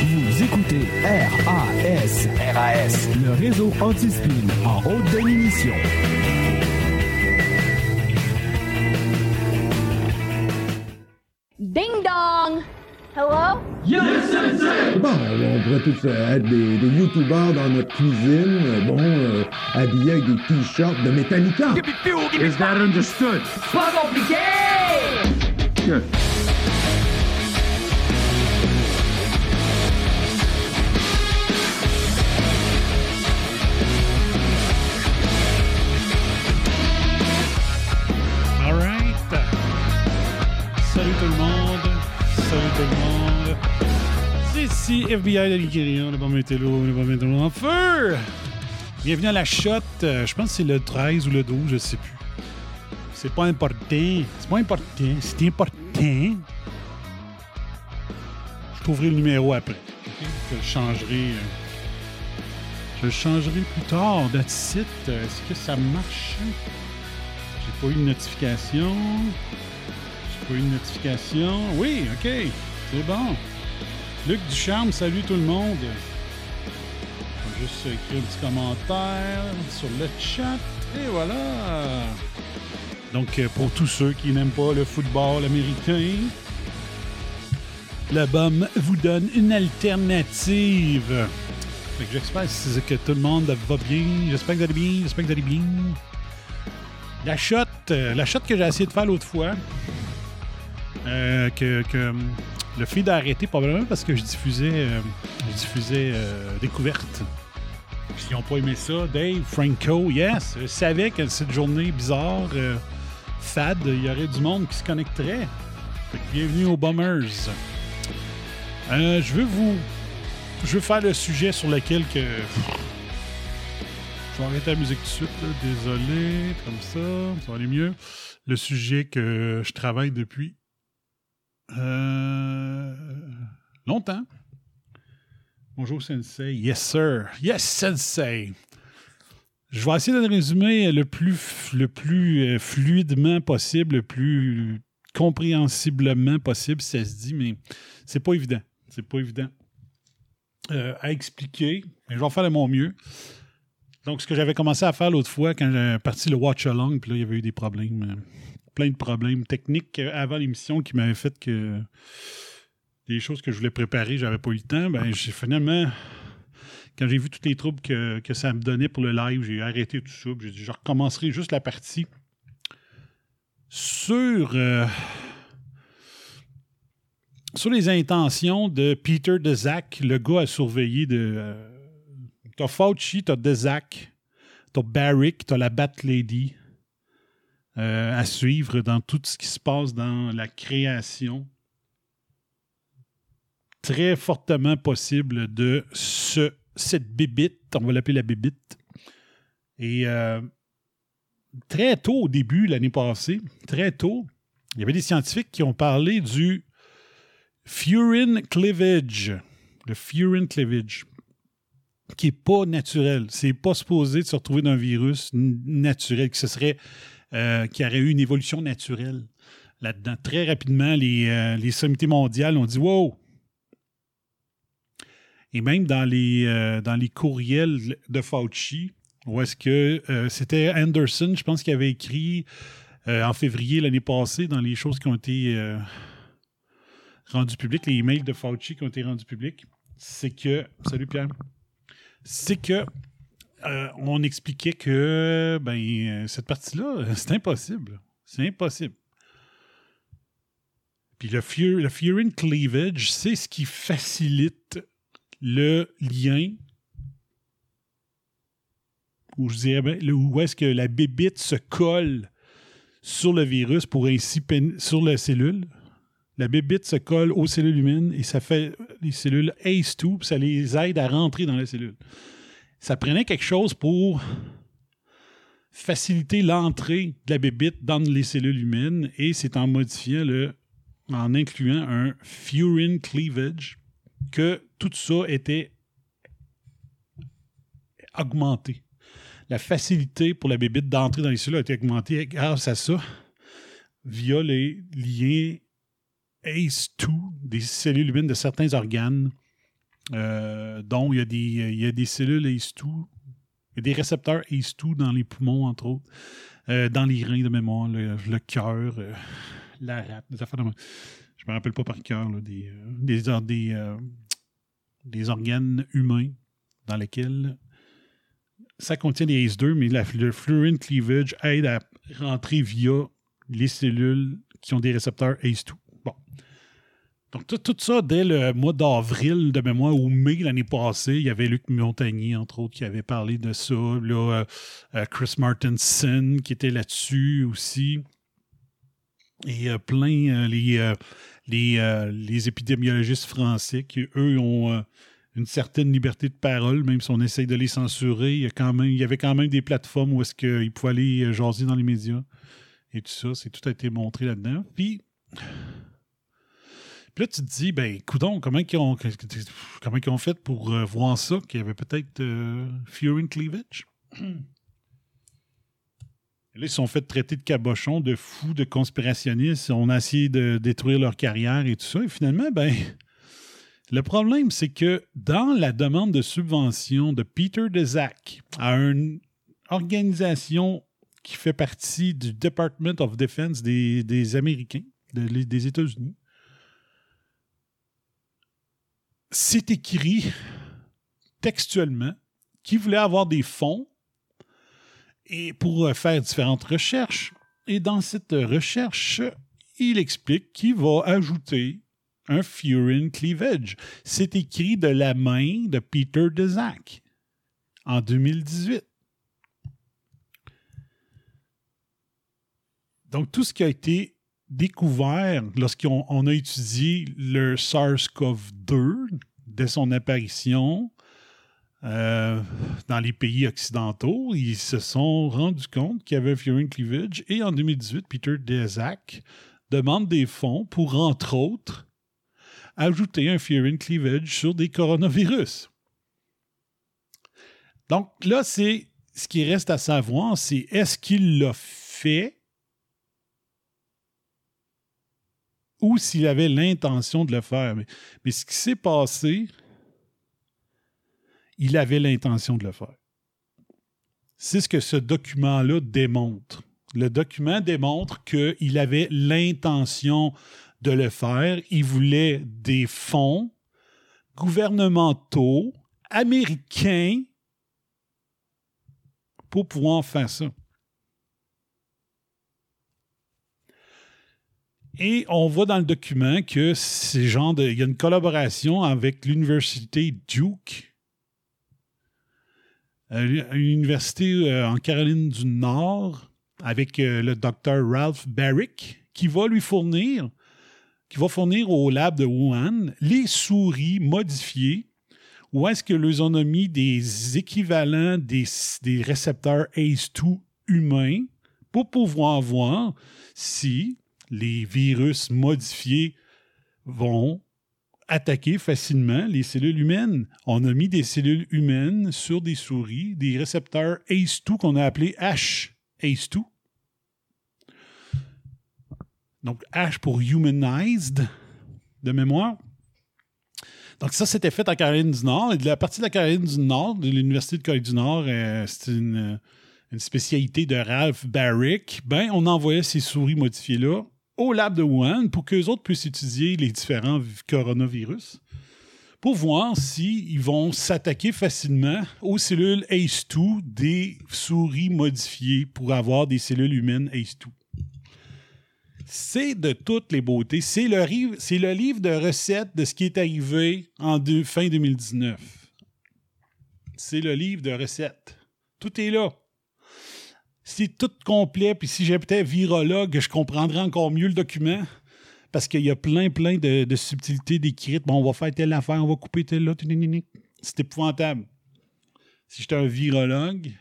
Vous écoutez RAS, RAS. le réseau anti-spin en haute définition. Hello? Bon, on pourrait tous euh, être des, des youtubeurs dans notre cuisine, euh, bon, euh, habillés avec des t-shirts de Metallica. Is that understood? Pas compliqué! Good. FBI de l'Ikérion, le bon métello, le bon métello en feu. Bienvenue à la shot. Euh, Je pense que c'est le 13 ou le 12, je sais plus. C'est pas important. C'est pas important. C'est important. Je trouverai le numéro après. Je le changerai. euh, Je le changerai plus tard. That's it. Euh, Est-ce que ça marche? J'ai pas eu de notification. J'ai pas eu de notification. Oui, OK. C'est bon. Luc Ducharme, salut tout le monde. Je vais juste écrire un petit commentaire sur le chat. Et voilà. Donc, euh, pour tous ceux qui n'aiment pas le football américain, l'album vous donne une alternative. J'espère que tout le monde va bien. J'espère que vous allez bien. J'espère que vous allez bien. La shot, euh, la shot que j'ai essayé de faire l'autre fois, euh, que, que, le feed a arrêté probablement parce que je diffusais, euh, je diffusais euh, découverte. Ils n'ont pas aimé ça. Dave, Franco, yes, je savais que cette journée bizarre, euh, fad, il y aurait du monde qui se connecterait. Bienvenue aux Bombers. Euh, je veux vous, je veux faire le sujet sur lequel que je vais arrêter la musique tout de suite. là. Désolé, comme ça, ça va aller mieux. Le sujet que je travaille depuis euh, longtemps. Bonjour, Sensei. Yes, sir. Yes, Sensei. Je vais essayer de le résumer le plus, euh, fluidement possible, le plus compréhensiblement possible, si ça se dit, mais c'est pas évident. C'est pas évident euh, à expliquer, mais je vais faire de mon mieux. Donc, ce que j'avais commencé à faire l'autre fois quand j'ai parti le Watch Along, puis là, il y avait eu des problèmes, plein de problèmes techniques euh, avant l'émission qui m'avaient fait que des choses que je voulais préparer, j'avais pas eu le temps. Ben, j'ai finalement, quand j'ai vu tous les troubles que, que ça me donnait pour le live, j'ai arrêté tout ça. J'ai dit, je recommencerai juste la partie sur. euh, sur les intentions de Peter DeZac, le gars à surveiller de. euh, t'as Fauci, t'as DeZac, t'as Barrick, t'as la Bat Lady euh, à suivre dans tout ce qui se passe dans la création. Très fortement possible de ce, cette bébite, on va l'appeler la bébite. Et euh, très tôt au début, l'année passée, très tôt, il y avait des scientifiques qui ont parlé du furin cleavage. Le furin cleavage. Qui n'est pas naturel. C'est pas supposé de se retrouver d'un virus naturel, que ce serait. Euh, qui aurait eu une évolution naturelle là-dedans. Très rapidement, les, euh, les sommités mondiales ont dit Wow! Et même dans les, euh, dans les courriels de Fauci, où est-ce que euh, c'était Anderson, je pense, qui avait écrit en février l'année passée dans les choses qui ont été rendues publiques, les emails de Fauci qui ont été rendus publics, c'est que. Salut Pierre. C'est que. Euh, on expliquait que ben, euh, cette partie-là, c'est impossible. C'est impossible. Puis le, fu- le furin cleavage, c'est ce qui facilite le lien où je dirais bien, là, où est-ce que la bébite se colle sur le virus pour ainsi sur la cellule. La bébite se colle aux cellules humaines et ça fait les cellules ACE2, puis ça les aide à rentrer dans la cellule. Ça prenait quelque chose pour faciliter l'entrée de la bébite dans les cellules humaines et c'est en modifiant le en incluant un furin cleavage que tout ça était augmenté. La facilité pour la bébite d'entrer dans les cellules a été augmentée grâce à ça via les liens ACE2 des cellules humaines de certains organes, euh, dont il y, a des, cellules ACE2, il y a des récepteurs ACE2 dans les poumons, entre autres, euh, dans les reins de mémoire, le, cœur, euh, la rate, des affaires. Je me rappelle pas par cœur, euh, des, or- des, des organes humains dans lesquels ça contient des ACE2, mais le fluorine cleavage aide à rentrer via les cellules qui ont des récepteurs ACE2. Donc, tout, ça, dès le mois d'avril de mémoire ou mai l'année passée, il y avait Luc Montagnier, entre autres, qui avait parlé de ça. Là, euh, euh, Chris Martinson, qui était là-dessus aussi. Et euh, plein, les, les, les épidémiologistes français qui, eux, ont une certaine liberté de parole, même si on essaye de les censurer. Il y, a quand même, il y avait quand même des plateformes où est-ce qu'ils pouvaient aller jaser dans les médias. Et tout ça, c'est tout a été montré là-dedans. Puis, puis là, tu te dis, ben, coudon, comment ils ont, comment ils ont fait pour euh, voir ça, qu'il y avait peut-être euh, Furin Cleavage? Là, ils se sont fait traiter de cabochons, de fous, de conspirationnistes. On a essayé de détruire leur carrière et tout ça. Et finalement, ben, le problème, c'est que dans la demande de subvention de Peter Deszak à une organisation qui fait partie du Department of Defense des, des Américains, de- des États-Unis, c'est écrit textuellement qu'il voulait avoir des fonds et pour euh, faire différentes recherches. Et dans cette recherche, il explique qu'il va ajouter un furin cleavage. C'est écrit de la main de Peter Deszak en 2018. Donc, tout ce qui a été découvert lorsqu'on on a étudié le SARS-CoV-2 dès son apparition euh, dans les pays occidentaux, ils se sont rendus compte qu'il y avait un furin cleavage et en 2018, Peter Deszak demande des fonds pour, entre autres, ajouter un furin cleavage sur des coronavirus. Donc là, c'est ce qui reste à savoir, c'est est-ce qu'il l'a fait ou s'il avait l'intention de le faire. Mais, ce qui s'est passé, il avait l'intention de le faire. C'est ce que ce document-là démontre. Le document démontre qu'il avait l'intention de le faire. Il voulait des fonds gouvernementaux américains pour pouvoir faire ça. Et on voit dans le document que c'est genre de, il y a une collaboration avec l'université Duke, euh, une université euh, en Caroline du Nord, avec euh, le docteur Ralph Barrick, qui va lui fournir, qui va fournir au lab de Wuhan les souris modifiées, où est-ce que les ont mis des équivalents des, des récepteurs ACE2 humains pour pouvoir voir si les virus modifiés vont attaquer facilement les cellules humaines. On a mis des cellules humaines sur des souris, des récepteurs ACE2 qu'on a appelés H ACE2. Donc H pour humanized de mémoire. Donc ça, c'était fait en Caroline du Nord. Et de la partie de la Caroline du Nord, de l'Université de Caroline du Nord, c'est une, une spécialité de Ralph Barrick. Ben, on envoyait ces souris modifiées-là au lab de Wuhan pour qu'eux autres puissent étudier les différents vi- coronavirus pour voir s'ils vont s'attaquer facilement aux cellules ACE2 des souris modifiées pour avoir des cellules humaines ACE2. C'est de toutes les beautés. C'est le, le livre de recettes de ce qui est arrivé en deux- fin 2019. C'est le livre de recettes Tout est là. C'est tout complet, puis si j'étais virologue, je comprendrais encore mieux le document. Parce qu'il y a plein, plein de, subtilités décrites. Bon, on va faire telle affaire, on va couper telle là. C'est épouvantable. Si j'étais un virologue,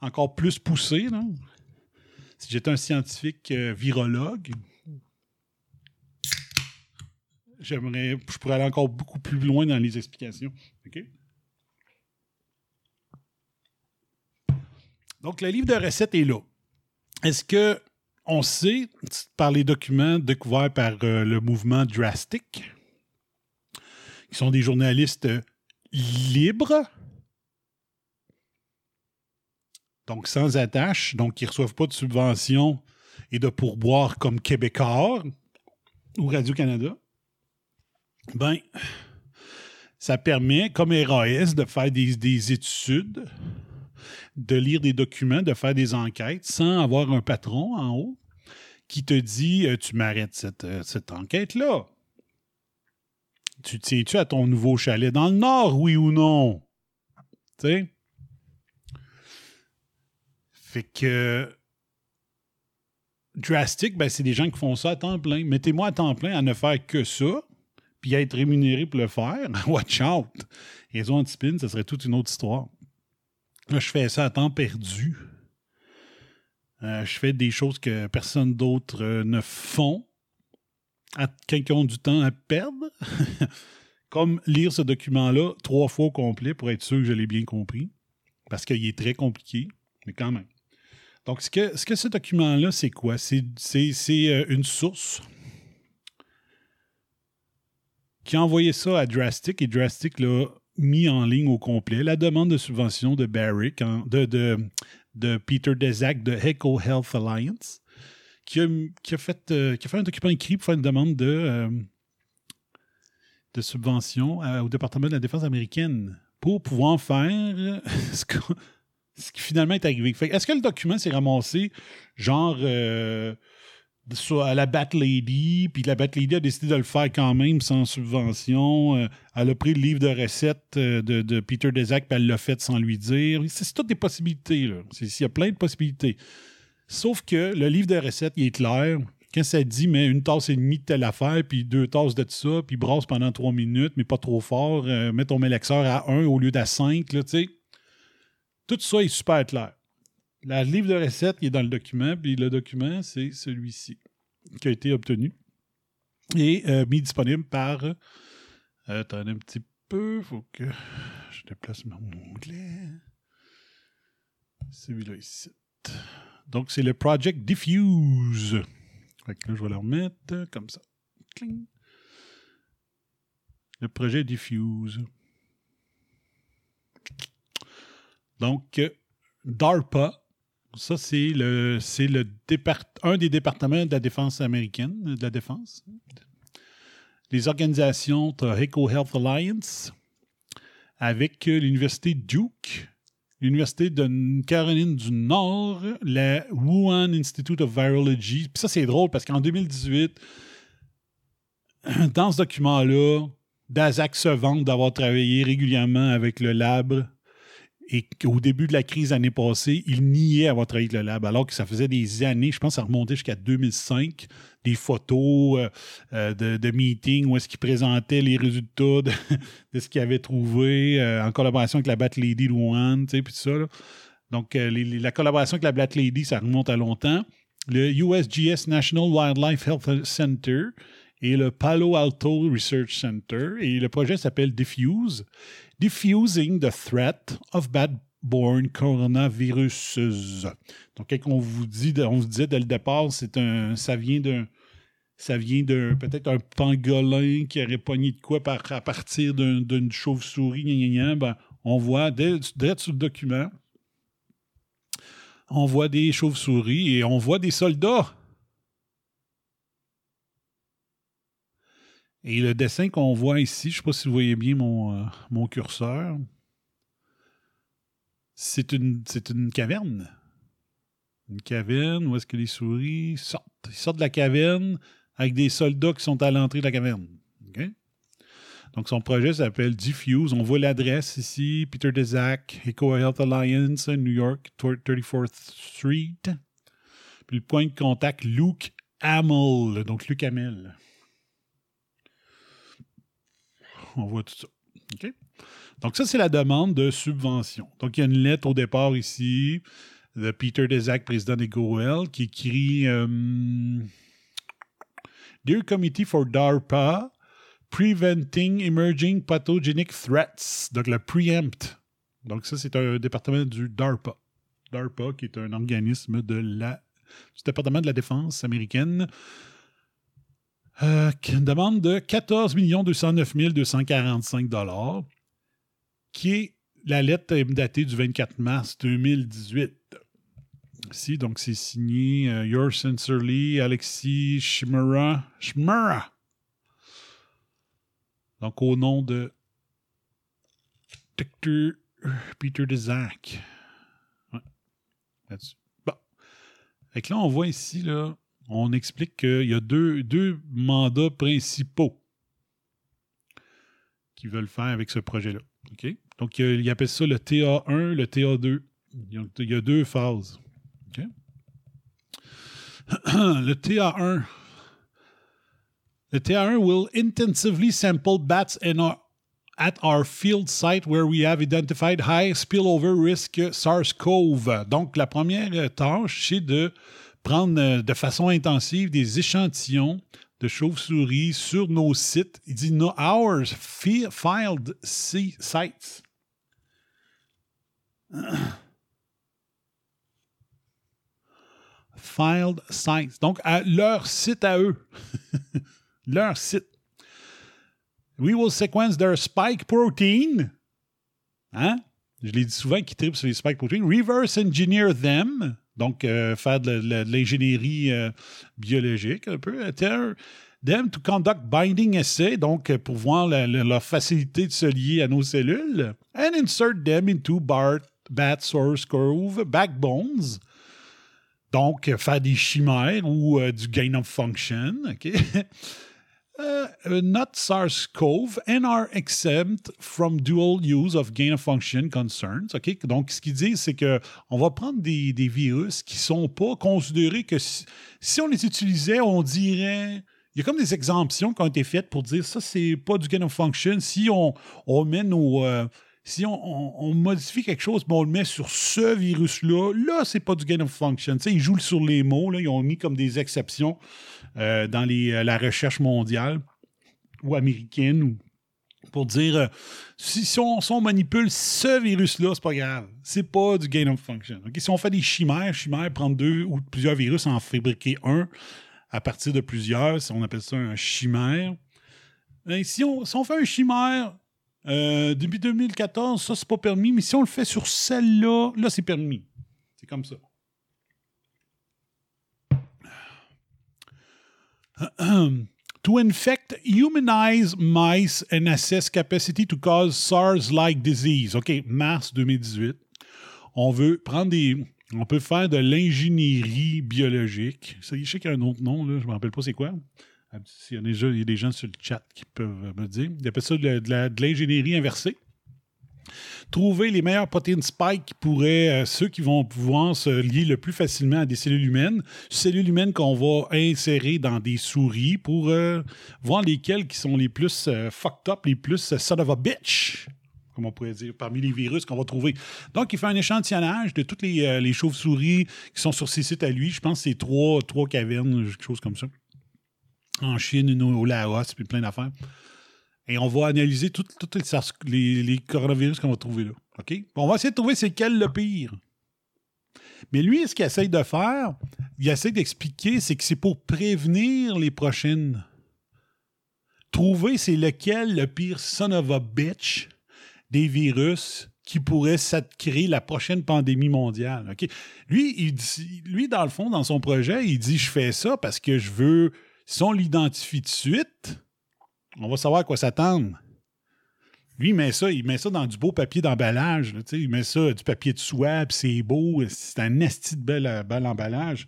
encore plus poussé, là. Si j'étais un scientifique euh, virologue, j'aimerais, je pourrais aller encore beaucoup plus loin dans les explications. OK? Donc, le livre de recettes est là. Est-ce que on sait, par les documents découverts par euh, le mouvement Drastic, qui sont des journalistes libres, donc sans attache, donc qui ne reçoivent pas de subventions et de pourboire comme Québécois ou Radio-Canada, ben, ça permet, comme RAS, de faire des études, de lire des documents, de faire des enquêtes sans avoir un patron en haut qui te dit euh, Tu m'arrêtes cette, euh, cette enquête-là. Tu tiens-tu à ton nouveau chalet dans le Nord, oui ou non? Tu sais? Fait que. Drastic, ben, c'est des gens qui font ça à temps plein. Mettez-moi à temps plein à ne faire que ça, puis à être rémunéré pour le faire. Watch out! Réseau anti-spin, ça serait toute une autre histoire. Là, je fais ça à temps perdu. Euh, je fais des choses que personne d'autre euh, ne font. À, ils ont du temps à perdre. Comme lire ce document-là trois fois au complet pour être sûr que je l'ai bien compris. Parce qu'il est très compliqué, mais quand même. Donc, ce que ce, que ce document-là, c'est quoi? C'est euh, une source qui a envoyé ça à Drastic et Drastic l'a mis en ligne au complet. La demande de subvention de Barrick, de, de, de, Peter Desac de Eco Health Alliance, qui a, qui a, fait, euh, qui a fait un document écrit pour faire une demande de, euh, de subvention au département de la défense américaine pour pouvoir faire ce, qu'on- ce qui finalement est arrivé. Est-ce que le document s'est ramassé genre euh, sur- à la Bat Lady, puis la Bat Lady a décidé de le faire quand même sans subvention. euh, elle a pris le livre de recettes euh, de, Peter Desac, puis elle l'a fait sans lui dire. C'est toutes des possibilités. là. Il y a plein de possibilités. Sauf que le livre de recettes, il est clair. Quand ça dit, mais une tasse et demie de telle affaire, puis deux tasses de ça, puis brasse pendant trois minutes, mais pas trop fort, euh, mets ton mélexeur à 1 au lieu d'à 5, là, tu sais. Tout ça est super clair. Le livre de recettes, il est dans le document, puis le document, c'est celui-ci, qui a été obtenu et euh, mis disponible par. Euh, attendez un petit peu, faut que je déplace mon onglet. Celui-là ici. Donc, c'est le Project Diffuse. Je vais le remettre comme ça. Cling. Le projet Diffuse. Donc, euh, DARPA, ça, c'est le, c'est le un des départements de la défense américaine, de la défense. Les organisations, tu Eco Health Alliance, avec euh, l'Université Duke, l'Université de Caroline du Nord, la Wuhan Institute of Virology. Puis ça, c'est drôle parce qu'en 2018, dans ce document-là, Dazac se vante d'avoir travaillé régulièrement avec le lab et qu'au début de la crise l'année passée, il niait avoir travaillé avec le lab, alors que ça faisait des années, je pense que ça remontait jusqu'à 2005, des photos euh, euh, de, meetings où est-ce qu'il présentait les résultats de, ce qu'il avait trouvé euh, en collaboration avec la Bat Lady Wuhan, tu sais, puis tout ça. Donc, la collaboration avec la Bat Lady, ça remonte à longtemps. Le USGS National Wildlife Health Center et le Palo Alto Research Center. Et le projet s'appelle Diffuse. Diffusing the Threat of Bad-Born Coronaviruses. Donc, quand on vous dit, on vous disait dès le départ, c'est un, ça vient d'un, ça vient d'un, peut-être un pangolin qui aurait pogné de quoi à partir d'un- d'une chauve-souris. Ben, on voit, dès sur le document, on voit des chauves-souris et on voit des soldats. Et le dessin qu'on voit ici, je ne sais pas si vous voyez bien mon, euh, curseur, c'est une, caverne. Une caverne où est-ce que les souris sortent. Ils sortent de la caverne avec des soldats qui sont à l'entrée de la caverne. OK? Donc, son projet s'appelle Diffuse. On voit l'adresse ici, Peter Desac, Eco Health Alliance, New York, 34th Street. Puis le point de contact, Luke Hamill. Donc, Luke Hamill. On voit tout ça. Donc, ça, c'est la demande de subvention. Donc, il y a une lettre au départ ici de Peter Desac, président des GoL, qui écrit euh, Dear Committee for DARPA, Preventing Emerging Pathogenic Threats. Donc, le preempt. Donc, ça, c'est un département du DARPA. DARPA, qui est un organisme de la, du département de la défense américaine. Euh, qui demande de 14 209 245 qui est la lettre datée du 24 mars 2018. Ici, donc c'est signé euh, Yours Sincerely, Alexis Shimura. Shimura. Donc au nom de Dr. Peter Desac. Là-dessus. Bon. Fait là, on voit ici, là, on explique qu'il y a deux, mandats principaux qu'ils veulent faire avec ce projet-là. OK? Donc, il, il appelle ça le TA1, le TA2. Il y a, deux phases. Le TA1. The TA1 will intensively sample bats in our, at our field site where we have identified high spillover risk SARS-CoV. Donc, la première tâche, c'est de prendre euh, de façon intensive des échantillons de chauves-souris sur nos sites. Il dit no ours fi- filed si- sites. filed sites. Donc, à leur site à eux. leur site. We will sequence their spike protein. Hein? Je l'ai dit souvent qu'ils trippent sur les spike proteins. Reverse engineer them. Donc, euh, faire de, l'ingénierie euh, biologique un peu. Ter- Them to conduct binding essay, donc euh, pour voir leur facilité de se lier à nos cellules. And insert them into BART, bat source curve backbones. Donc, euh, faire des chimères ou euh, du gain of function. Uh, uh, not SARS-CoV and are exempt from dual use of gain of function concerns. OK? Donc, ce qu'ils disent, c'est que on va prendre des, virus qui sont pas considérés que si, on les utilisait, on dirait. Il y a comme des exemptions qui ont été faites pour dire ça, c'est pas du gain of function. Si on, met nos. euh, si on, modifie quelque chose, mais on le met sur ce virus-là, là, c'est pas du gain of function. Ils jouent sur les mots, là, ils ont mis comme des exceptions euh, dans euh, la recherche mondiale ou américaine ou pour dire euh, si, on, manipule ce virus-là, c'est pas grave. C'est pas du gain of function. Si on fait des chimères, chimères, prendre deux ou plusieurs virus, en fabriquer un à partir de plusieurs, on appelle ça un chimère. Ben, si, on, si on fait un chimère depuis 2014, ça, c'est pas permis, mais si on le fait sur celle-là, là, c'est permis. C'est comme ça. to infect humanized mice and assess capacity to cause SARS-like disease. OK, mars 2018. On veut prendre des. On peut faire de l'ingénierie biologique. Ça, je sais qu'il y a un autre nom, là, je ne me rappelle pas c'est quoi. Il y a des gens sur le chat qui peuvent me dire. Ils appellent ça de l'ingénierie inversée. Trouver les meilleures protéines spike qui pourraient, euh, ceux qui vont pouvoir se lier le plus facilement à des cellules humaines, cellules humaines qu'on va insérer dans des souris pour euh, voir lesquelles qui sont les plus euh, fucked up, les plus son of a bitch, comme on pourrait dire, parmi les virus qu'on va trouver. Donc, il fait un échantillonnage de toutes les, chauves-souris qui sont sur ces sites à lui. Je pense que c'est trois, trois cavernes, quelque chose comme ça. En Chine, au Laos, puis plein d'affaires. Et on va analyser tous les, coronavirus qu'on va trouver là. OK? On va essayer de trouver c'est quel le pire. Mais lui, ce qu'il essaye de faire, il essaie d'expliquer, c'est que c'est pour prévenir les prochaines. Trouver c'est lequel le pire son of a bitch des virus qui pourrait créer la prochaine pandémie mondiale. Lui, il dit- lui, dans le fond, dans son projet, il dit Je fais ça parce que je veux. Si on l'identifie de suite, on va savoir à quoi s'attendre. Lui, il met ça, il met ça dans du beau papier d'emballage. Il met ça du papier de soie, puis c'est beau. C'est un esti de bel, emballage.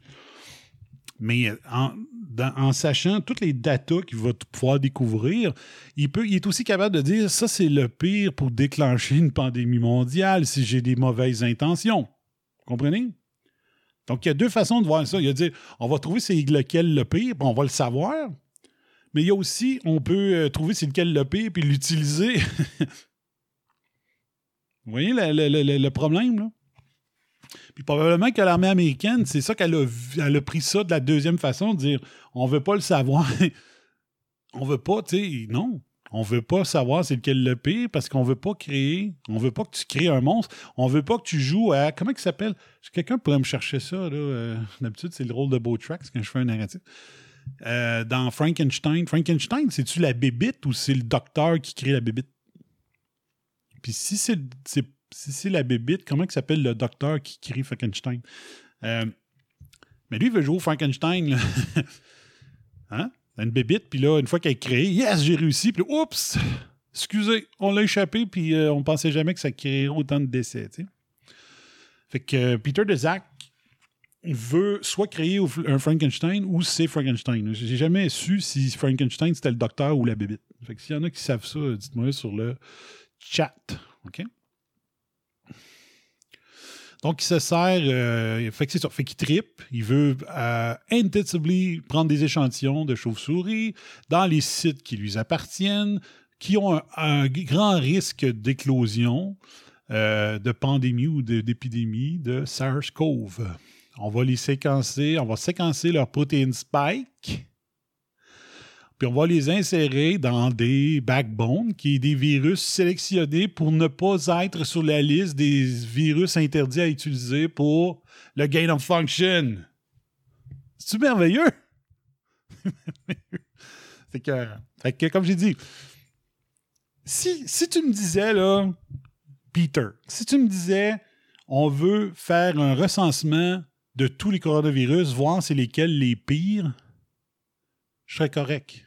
Mais en, sachant toutes les datas qu'il va pouvoir découvrir, il, peut, il est aussi capable de dire ça, c'est le pire pour déclencher une pandémie mondiale si j'ai des mauvaises intentions. Comprenez? Donc, il y a deux façons de voir ça. Il y a de dire on va trouver c'est lequel le pire, on va le savoir. Mais il y a aussi, on peut euh, trouver c'est lequel le pire, puis l'utiliser. Vous voyez le, problème, là? Puis probablement que l'armée américaine, c'est ça qu'elle a, elle a pris ça de la deuxième façon, de dire on veut pas le savoir. on veut pas, tu sais, non. On veut pas savoir c'est lequel le pire parce qu'on veut pas créer, on veut pas que tu crées un monstre. On veut pas que tu joues à. Comment il s'appelle? Quelqu'un pourrait me chercher ça, là. euh, D'habitude, c'est le rôle de Botrax quand je fais un narratif. Euh, dans Frankenstein, Frankenstein, c'est-tu la bébite ou c'est le docteur qui crée la bébite? Puis si c'est si la bébite, comment s'appelle le docteur qui crée Frankenstein? Euh, mais lui, il veut jouer au Frankenstein. Hein? Une bébite, puis là, une fois qu'elle est créée, yes, j'ai réussi, puis oups, excusez, on l'a échappé, puis euh, on pensait jamais que ça créerait autant de décès. Fait que Peter DeZac veut soit créer un Frankenstein ou c'est Frankenstein. J'ai jamais su si Frankenstein c'était le docteur ou la bébite. Fait que s'il y en a qui savent ça, dites-moi sur le chat. OK? Donc, il se sert. euh, fait que c'est ça. Fait qu'il tripe. Il veut euh, prendre des échantillons de chauves-souris dans les sites qui lui appartiennent, qui ont un, grand risque d'éclosion, euh, de pandémie ou de- d'épidémie de SARS-CoV. On va les séquencer, on va séquencer leur protéine spike, puis on va les insérer dans des backbones, qui est des virus sélectionnés pour ne pas être sur la liste des virus interdits à utiliser pour le gain of function. C'est-tu merveilleux? C'est que, fait que, comme j'ai dit, si, si tu me disais, là, Peter, si tu me disais, on veut faire un recensement de tous les coronavirus, voir c'est lesquels les pires, je serais correct.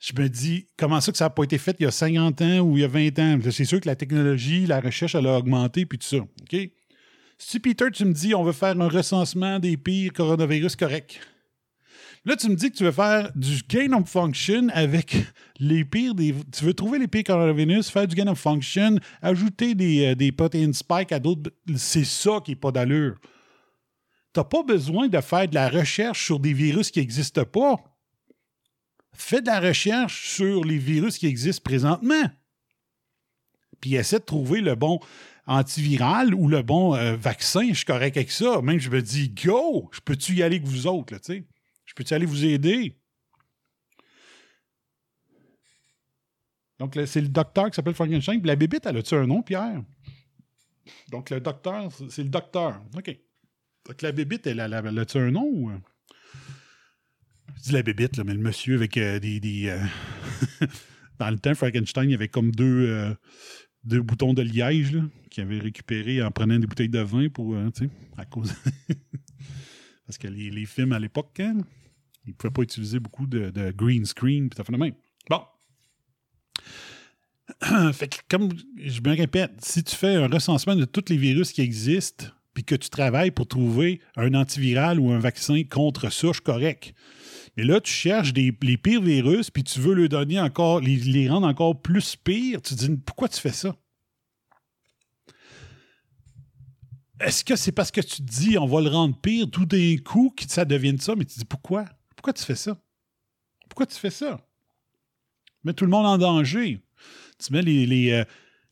Je me dis, comment ça que ça n'a pas été fait il y a 50 ans ou il y a 20 ans? C'est sûr que la technologie, la recherche, elle a augmenté, puis tout ça. OK? Si Peter, tu me dis, on veut faire un recensement des pires coronavirus, correct. Là, tu me dis que tu veux faire du gain of function avec les pires des. Tu veux trouver les pires coronavirus, faire du gain of function, ajouter des, euh, des protéines spike à d'autres. C'est ça qui n'est pas d'allure. Tu n'as pas besoin de faire de la recherche sur des virus qui n'existent pas. Fais de la recherche sur les virus qui existent présentement. Puis essaie de trouver le bon antiviral ou le bon euh, vaccin. Je suis correct avec ça. Même je me dis, go, je peux-tu y aller avec vous autres, là, tu sais? Je peux-tu aller vous aider? Donc, c'est le docteur qui s'appelle Frankenstein. La bébite, elle a-tu un nom, Pierre? Donc, le docteur, c'est le docteur. OK. Donc, la bébite, elle, elle, elle a-tu un nom? ou- Je dis la bébite, là, mais le monsieur avec euh, des. euh, Dans le temps, Frankenstein, il avait comme deux, euh, deux boutons de liège qu'il avait récupéré en prenant des bouteilles de vin pour. à cause. Parce que les, les films à l'époque, hein, ils ne pouvaient pas utiliser beaucoup de, de green screen, puis ça fait de même. Bon. fait que, comme je me répète, si tu fais un recensement de tous les virus qui existent, puis que tu travailles pour trouver un antiviral ou un vaccin contre suis correct. Mais là, tu cherches les pires virus, puis tu veux donner encore, les, rendre encore plus pires. Tu te dis, pourquoi tu fais ça? Est-ce que c'est parce que tu te dis, on va le rendre pire tout d'un coup que ça devienne ça? Mais tu te dis, pourquoi? Pourquoi tu fais ça? Pourquoi tu fais ça? Mets tout le monde en danger. Tu mets les, les, euh,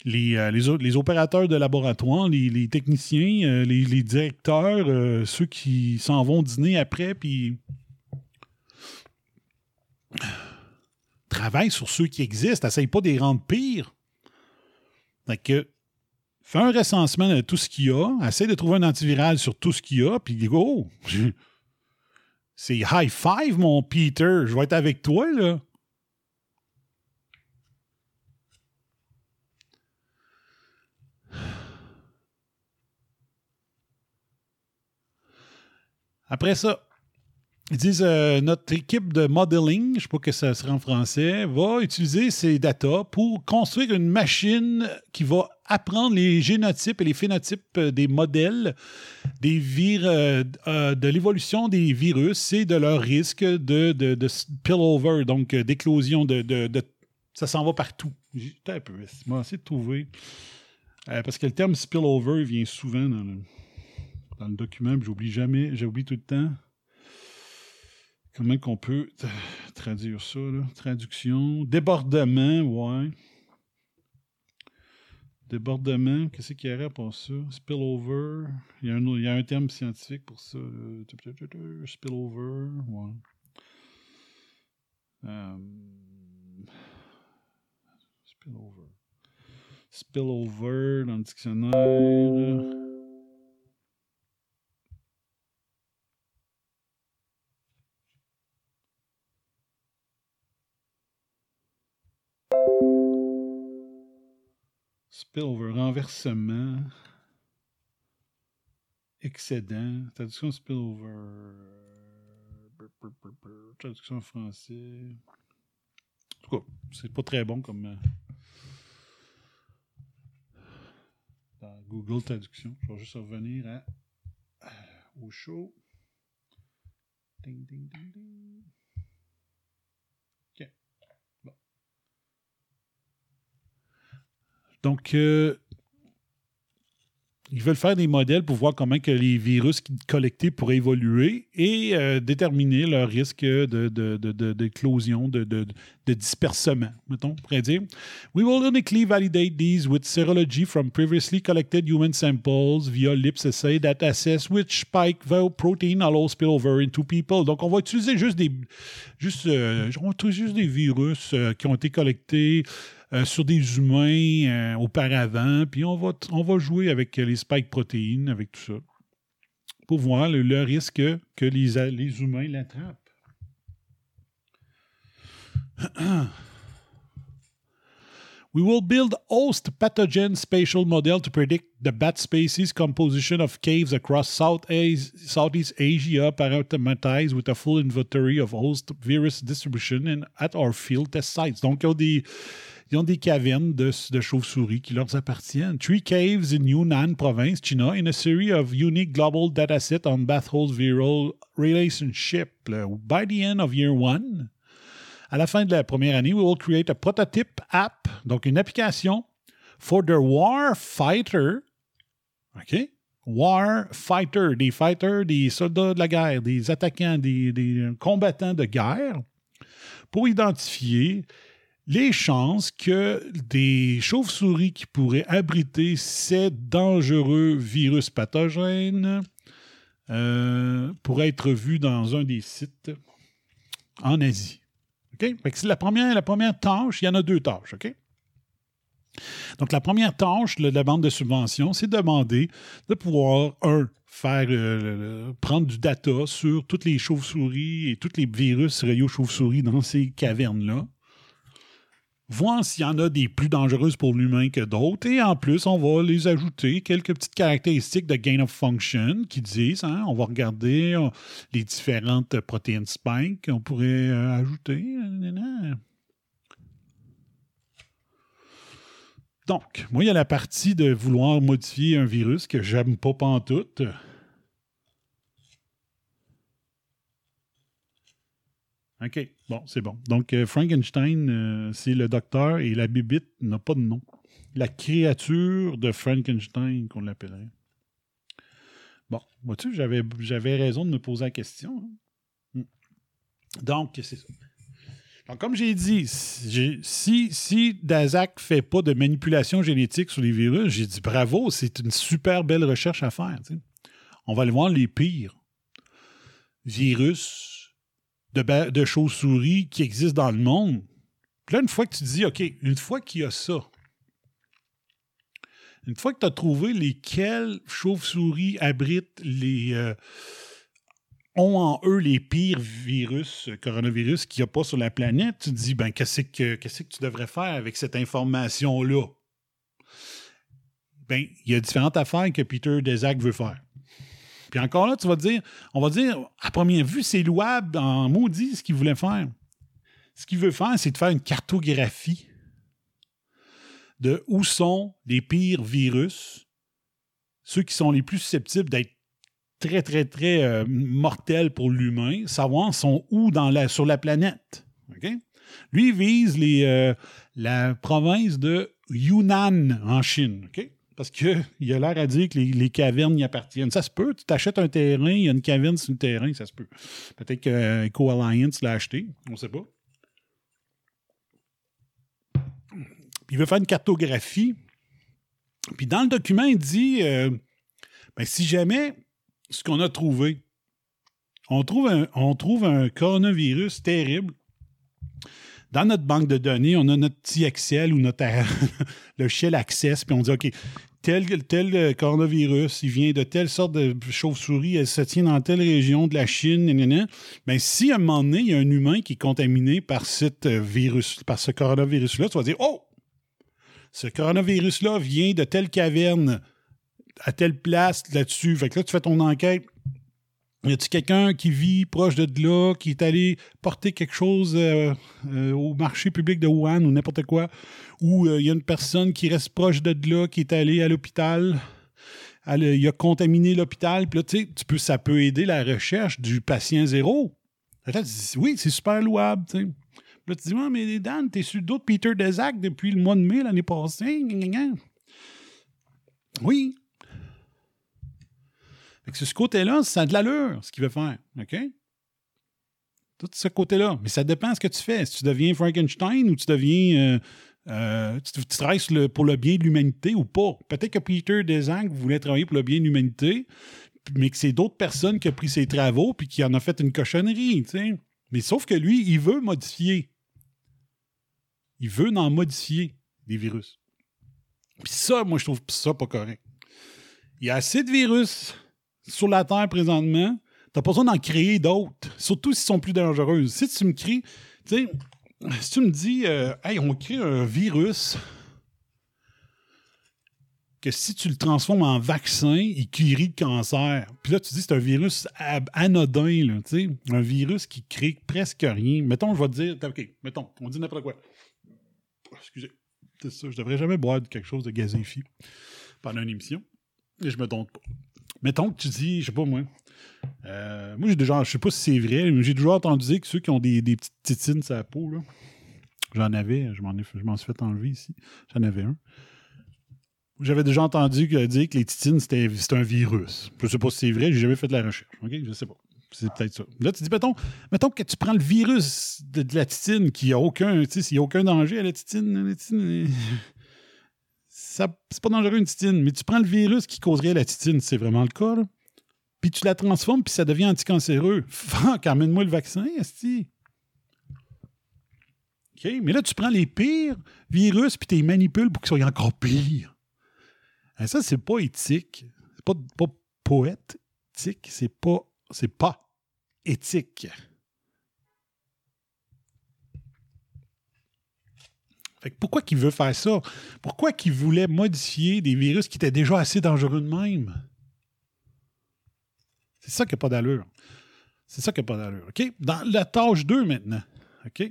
les, euh, les, opérateurs de laboratoire, les, techniciens, euh, les, directeurs, euh, ceux qui s'en vont dîner après, puis travaille sur ceux qui existent. Essaye pas de les rendre pires. Fait que fais un recensement de tout ce qu'il y a, essaye de trouver un antiviral sur tout ce qu'il y a, puis go! C'est high five, mon Peter. Je vais être avec toi, là. Après ça, Ils disent euh, notre équipe de modeling, je ne sais pas que ça sera en français, va utiliser ces data pour construire une machine qui va apprendre les génotypes et les phénotypes euh, des modèles des vir- euh, de l'évolution des virus et de leur risque de, spillover, donc d'éclosion de, ça s'en va partout. J'ai- un peu, essayer de trouver. Parce que le terme spillover vient souvent dans le, dans le document, j'oublie jamais, j'oublie tout le temps. Comment qu'on peut traduire ça, là? Traduction. Débordement, ouais. Débordement, qu'est-ce qu'il y aurait pour ça? Spillover. Il y a un, terme scientifique pour ça. Spillover, ouais. Euh, spillover. Spillover dans le dictionnaire. Spillover, renversement, excédent, traduction spillover, traduction français. En tout cas, c'est pas très bon comme euh, dans Google Traduction. Je vais juste revenir à, à- au show. Ding, ding, ding, ding. OK. Bon. Donc, euh, ils veulent faire des modèles pour voir comment que les virus collectés pourraient évoluer et euh, déterminer leur risque de, de, de, de- d'éclosion, de, dispersement, mettons, on pourrait dire. We will uniquely validate these with serology from previously collected human samples via LIPS that assess which spike protein allows spillover into people. Donc, on va utiliser juste des, juste, euh, juste des virus euh, qui ont été collectés euh, sur des humains euh, auparavant, puis on va, on va jouer avec les spike protéines, avec tout ça, pour voir le, le risque que les, les humains l'attrapent. We will build host pathogen spatial model to predict the bat species composition of caves across South As- Southeast Asia parameterized with a full inventory of host virus distribution and at our field test sites. Donc, ils ont des, ils ont des cavernes de, chauves-souris qui leur appartiennent. Three caves in Yunnan province, China, in a series of unique global datasets on bat host viral relationship. By the end of year one, à la fin de la première année, we will create a prototype app, donc une application for the war fighter. OK? War fighter, des fighters, des soldats de la guerre, des attaquants, des combattants de guerre, pour identifier les chances que des chauves-souris qui pourraient abriter ces dangereux virus pathogènes euh, pourraient être vus dans un des sites en Asie. C'est la première, tâche, il y en a deux tâches, OK? Donc, la première tâche de la demande de subvention, c'est demander de pouvoir, un, faire euh, prendre du data sur toutes les chauves-souris et tous les virus reliés aux chauves-souris dans ces cavernes-là. Voir s'il y en a des plus dangereuses pour l'humain que d'autres. Et en plus, on va les ajouter quelques petites caractéristiques de gain of function qui disent, hein, on va regarder euh, les différentes protéines spike qu'on pourrait euh, ajouter. Donc, moi, il y a la partie de vouloir modifier un virus que j'aime pas pantoute. OK, bon, c'est bon. Donc, euh, Frankenstein, euh, c'est le docteur et la bibite n'a pas de nom. La créature de Frankenstein, qu'on l'appellerait. Bon, vois-tu, j'avais, raison de me poser la question. hein. Hmm. Donc, c'est ça. Donc, comme j'ai dit, si, si, Dazak ne fait pas de manipulation génétique sur les virus, j'ai dit bravo, c'est une super belle recherche à faire. On va aller voir les pires virus de, chauves-souris qui existent dans le monde. Puis là, une fois que tu dis, OK, une fois qu'il y a ça, une fois que tu as trouvé lesquelles chauves-souris abritent les. euh, ont en eux les pires virus, euh, coronavirus qu'il n'y a pas sur la planète, tu te dis, ben, qu'est-ce que, qu'est-ce que tu devrais faire avec cette information-là? Ben, il y a différentes affaires que Peter Desac veut faire. Puis encore là, tu vas dire, on va dire, à première vue, c'est louable en maudit ce qu'il voulait faire. Ce qu'il veut faire, c'est de faire une cartographie de où sont les pires virus, ceux qui sont les plus susceptibles d'être très, très, très euh, mortels pour l'humain, savoir sont où dans la, sur la planète. Lui, il vise euh, la province de Yunnan en Chine. OK? Parce qu'il a l'air à dire que les, les cavernes y appartiennent. Ça se peut. Tu t'achètes un terrain, il y a une caverne sur le terrain, ça se peut. Peut-être que euh, Eco Alliance l'a acheté, on ne sait pas. Il veut faire une cartographie. Puis dans le document, il dit euh, ben, si jamais ce qu'on a trouvé, on trouve, un, on trouve un coronavirus terrible. Dans notre banque de données, on a notre petit Excel ou notre le shell Access, puis on dit OK, tel, tel euh, coronavirus, il vient de telle sorte de chauve-souris, elle se tient dans telle région de la Chine, nanana. Ben, si à un moment donné, il y a un humain qui est contaminé par, euh, virus, par ce coronavirus-là, tu vas dire Oh, ce coronavirus-là vient de telle caverne à telle place là-dessus. Fait que là, tu fais ton enquête. Y a-t-il quelqu'un qui vit proche de là, qui est allé porter quelque chose euh, euh, au marché public de Wuhan ou n'importe quoi? Ou il y a une personne qui reste proche de là, qui est allée à l'hôpital? Il a contaminé l'hôpital. Puis là, tu sais, tu peux, ça peut aider la recherche du patient zéro. Là, tu dis, oui, c'est super louable. tu sais. Là, tu dis, mais Dan, t'es sur d'autres Peter Desac depuis le mois de mai l'année passée. Oui. Fait ce côté-là, ça a de l'allure, ce qu'il veut faire. OK? Tout ce côté-là. Mais ça dépend de ce que tu fais. Si tu deviens Frankenstein ou tu deviens. euh, euh, tu, travailles le- pour le bien de l'humanité ou pas. Peut-être que Peter Desac voulait travailler pour le bien de l'humanité, mais que c'est d'autres personnes qui ont pris ses travaux puis qui en a fait une cochonnerie. Mais sauf que lui, il veut modifier. Il veut en modifier des virus. Puis ça, moi, je trouve ça pas correct. Il y a assez de virus sur la Terre présentement. T'as pas besoin d'en créer d'autres, surtout s'ils sont plus dangereux. Si tu me crées, tu sais, si tu me dis, euh, hey, on crée un virus que si tu le transformes en vaccin, il guérit le cancer. Puis là, tu dis c'est un virus anodin, tu sais, un virus qui crée presque rien. Mettons, je vais te dire, OK, mettons, on dit n'importe quoi. Excusez, c'est ça, je devrais jamais boire quelque chose de gazéifié pendant une émission. Et je me donne pas. Mettons que tu dis, je sais pas moi. euh, moi, j'ai déjà, je sais pas si c'est vrai, mais j'ai toujours entendu dire que ceux qui ont des, des petites tétines sur la peau, là, j'en avais, je m'en, je m'en suis fait enlever ici. J'en avais un. J'avais déjà entendu dire que les titines, c'était, c'était un virus. Je sais pas si c'est vrai, j'ai jamais fait de la recherche. OK? Je sais pas. C'est peut-être ça. Là, tu dis, mettons, mettons que tu prends le virus de, de la titine qui a aucun, s'il n'y a aucun danger à la titine, la titine, c'est pas dangereux une titine, mais tu prends le virus qui causerait la titine, c'est vraiment le cas, puis tu la transformes, puis ça devient anticancéreux. Fuck, amène-moi le vaccin, esti. OK, mais là, tu prends les pires virus, puis tu les manipules pour qu'ils soient encore pires. Hein, ça, c'est pas éthique. C'est pas, pas poétique, c'est pas, c'est pas éthique. Fait que pourquoi qu'il veut faire ça? Pourquoi qu'il voulait modifier des virus qui étaient déjà assez dangereux de même? C'est ça qui n'a pas d'allure. C'est ça qui n'a pas d'allure. OK? Dans la tâche 2 maintenant. OK?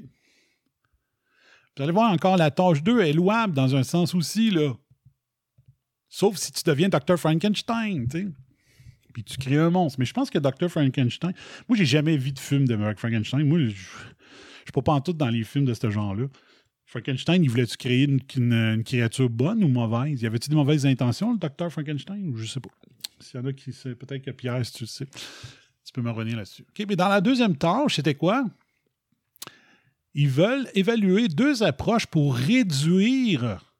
Vous allez voir encore, la tâche 2 est louable dans un sens aussi, là. Sauf si tu deviens Dr. Frankenstein, tu sais. Puis tu crées un monstre. Mais je pense que Dr. Frankenstein. Moi, j'ai jamais vu de film de Frankenstein. Moi, je je suis pas pantoute dans les films de ce genre-là. Frankenstein, il voulait-tu créer une, créature bonne ou mauvaise? Y avait-tu des mauvaises intentions, le docteur Frankenstein? Je sais pas. S'il y en a qui sait, peut-être que Pierre, si tu le sais, tu peux me revenir là-dessus. OK, mais dans la deuxième tâche, c'était quoi? Ils veulent évaluer deux approches pour réduire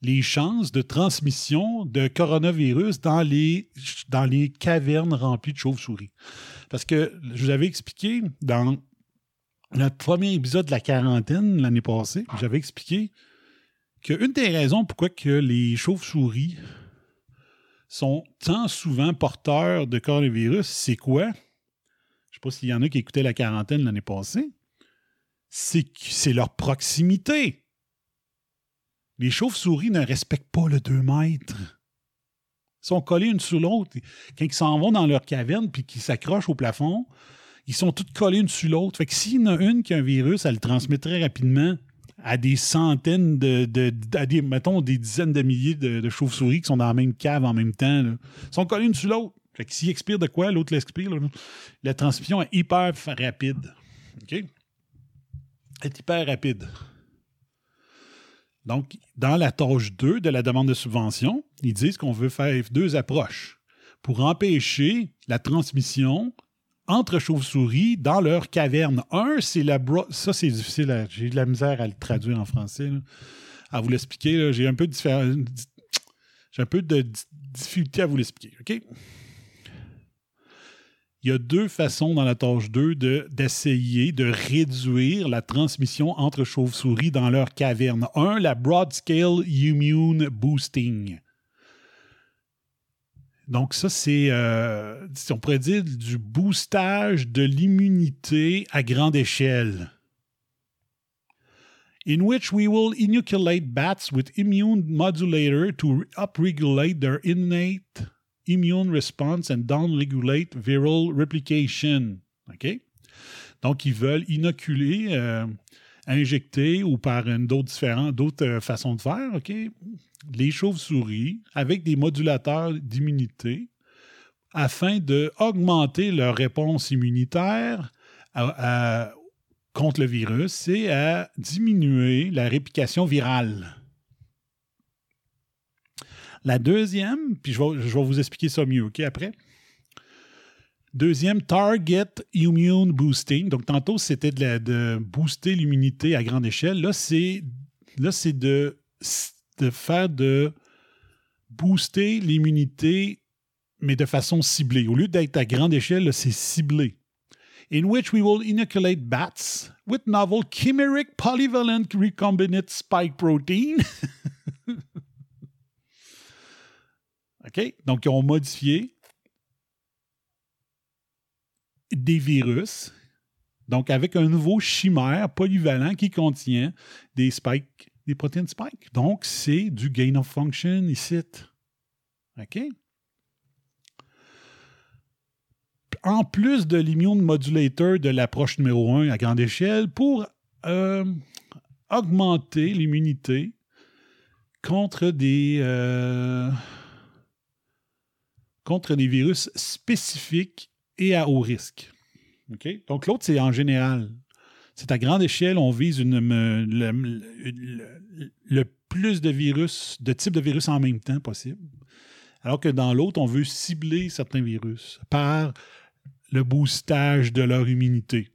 les chances de transmission de coronavirus dans les, dans les cavernes remplies de chauves-souris. Parce que je vous avais expliqué dans notre premier épisode de la quarantaine l'année passée, j'avais expliqué qu'une des raisons pourquoi que les chauves-souris sont tant souvent porteurs de coronavirus, c'est quoi? Je ne sais pas s'il y en a qui écoutaient la quarantaine l'année passée. C'est c'est leur proximité. Les chauves-souris ne respectent pas le 2 mètres. Ils sont collés une sur l'autre. Quand ils s'en vont dans leur caverne puis qu'ils s'accrochent au plafond, ils sont tous collés une sur l'autre. Fait que s'il y en a une qui a un virus, elle le transmet très rapidement à des centaines de, de- à des, mettons, des dizaines de milliers de, chauves-souris qui sont dans la même cave en même temps. Ils sont collés une sur l'autre. Fait que s'il expire de quoi, l'autre l'expire. La transmission est hyper rapide. OK? Elle est hyper rapide. Donc, dans la tâche 2 de la demande de subvention, ils disent qu'on veut faire deux approches pour empêcher la transmission entre chauves-souris dans leur caverne. Un, c'est la Ça, c'est difficile. J'ai de la misère à le traduire en français. À vous l'expliquer, j'ai un peu de difficulté à vous l'expliquer. OK? Il y a deux façons dans la tâche 2 de- d'essayer de, réduire la transmission entre chauves-souris dans leur caverne. Un, la Broad Scale Immune Boosting. Donc ça, c'est, euh, on pourrait dire, du boostage de l'immunité à grande échelle. In which we will inoculate bats with immune modulator to upregulate their innate immune response and downregulate viral replication. OK? Donc, ils veulent inoculer, euh, injecter ou par d'autres différentes, euh, façons de faire, OK? Les chauves-souris avec des modulateurs d'immunité afin d'augmenter leur réponse immunitaire contre le virus et à diminuer la réplication virale. La deuxième, puis je vais, je vais vous expliquer ça mieux, OK, après. Deuxième, Target Immune Boosting. Donc, tantôt, c'était de, booster l'immunité à grande échelle. Là, c'est de, de faire de booster l'immunité, mais de façon ciblée. Au lieu d'être à grande échelle, c'est ciblé. In which we will inoculate bats with novel chimeric polyvalent recombinant spike protein. OK? Donc, ils ont modifié des virus, donc avec un nouveau chimère polyvalent qui contient des spikes, des protéines spike. Donc, c'est du gain of function ici. OK? En plus de l'immune modulator de l'approche numéro 1 à grande échelle, pour euh, augmenter l'immunité contre euh, contre des virus spécifiques et à haut risque. Donc, l'autre, c'est en général. C'est à grande échelle, on vise le, plus de virus, de types de virus en même temps possible. Alors que dans l'autre, on veut cibler certains virus par le boostage de leur immunité.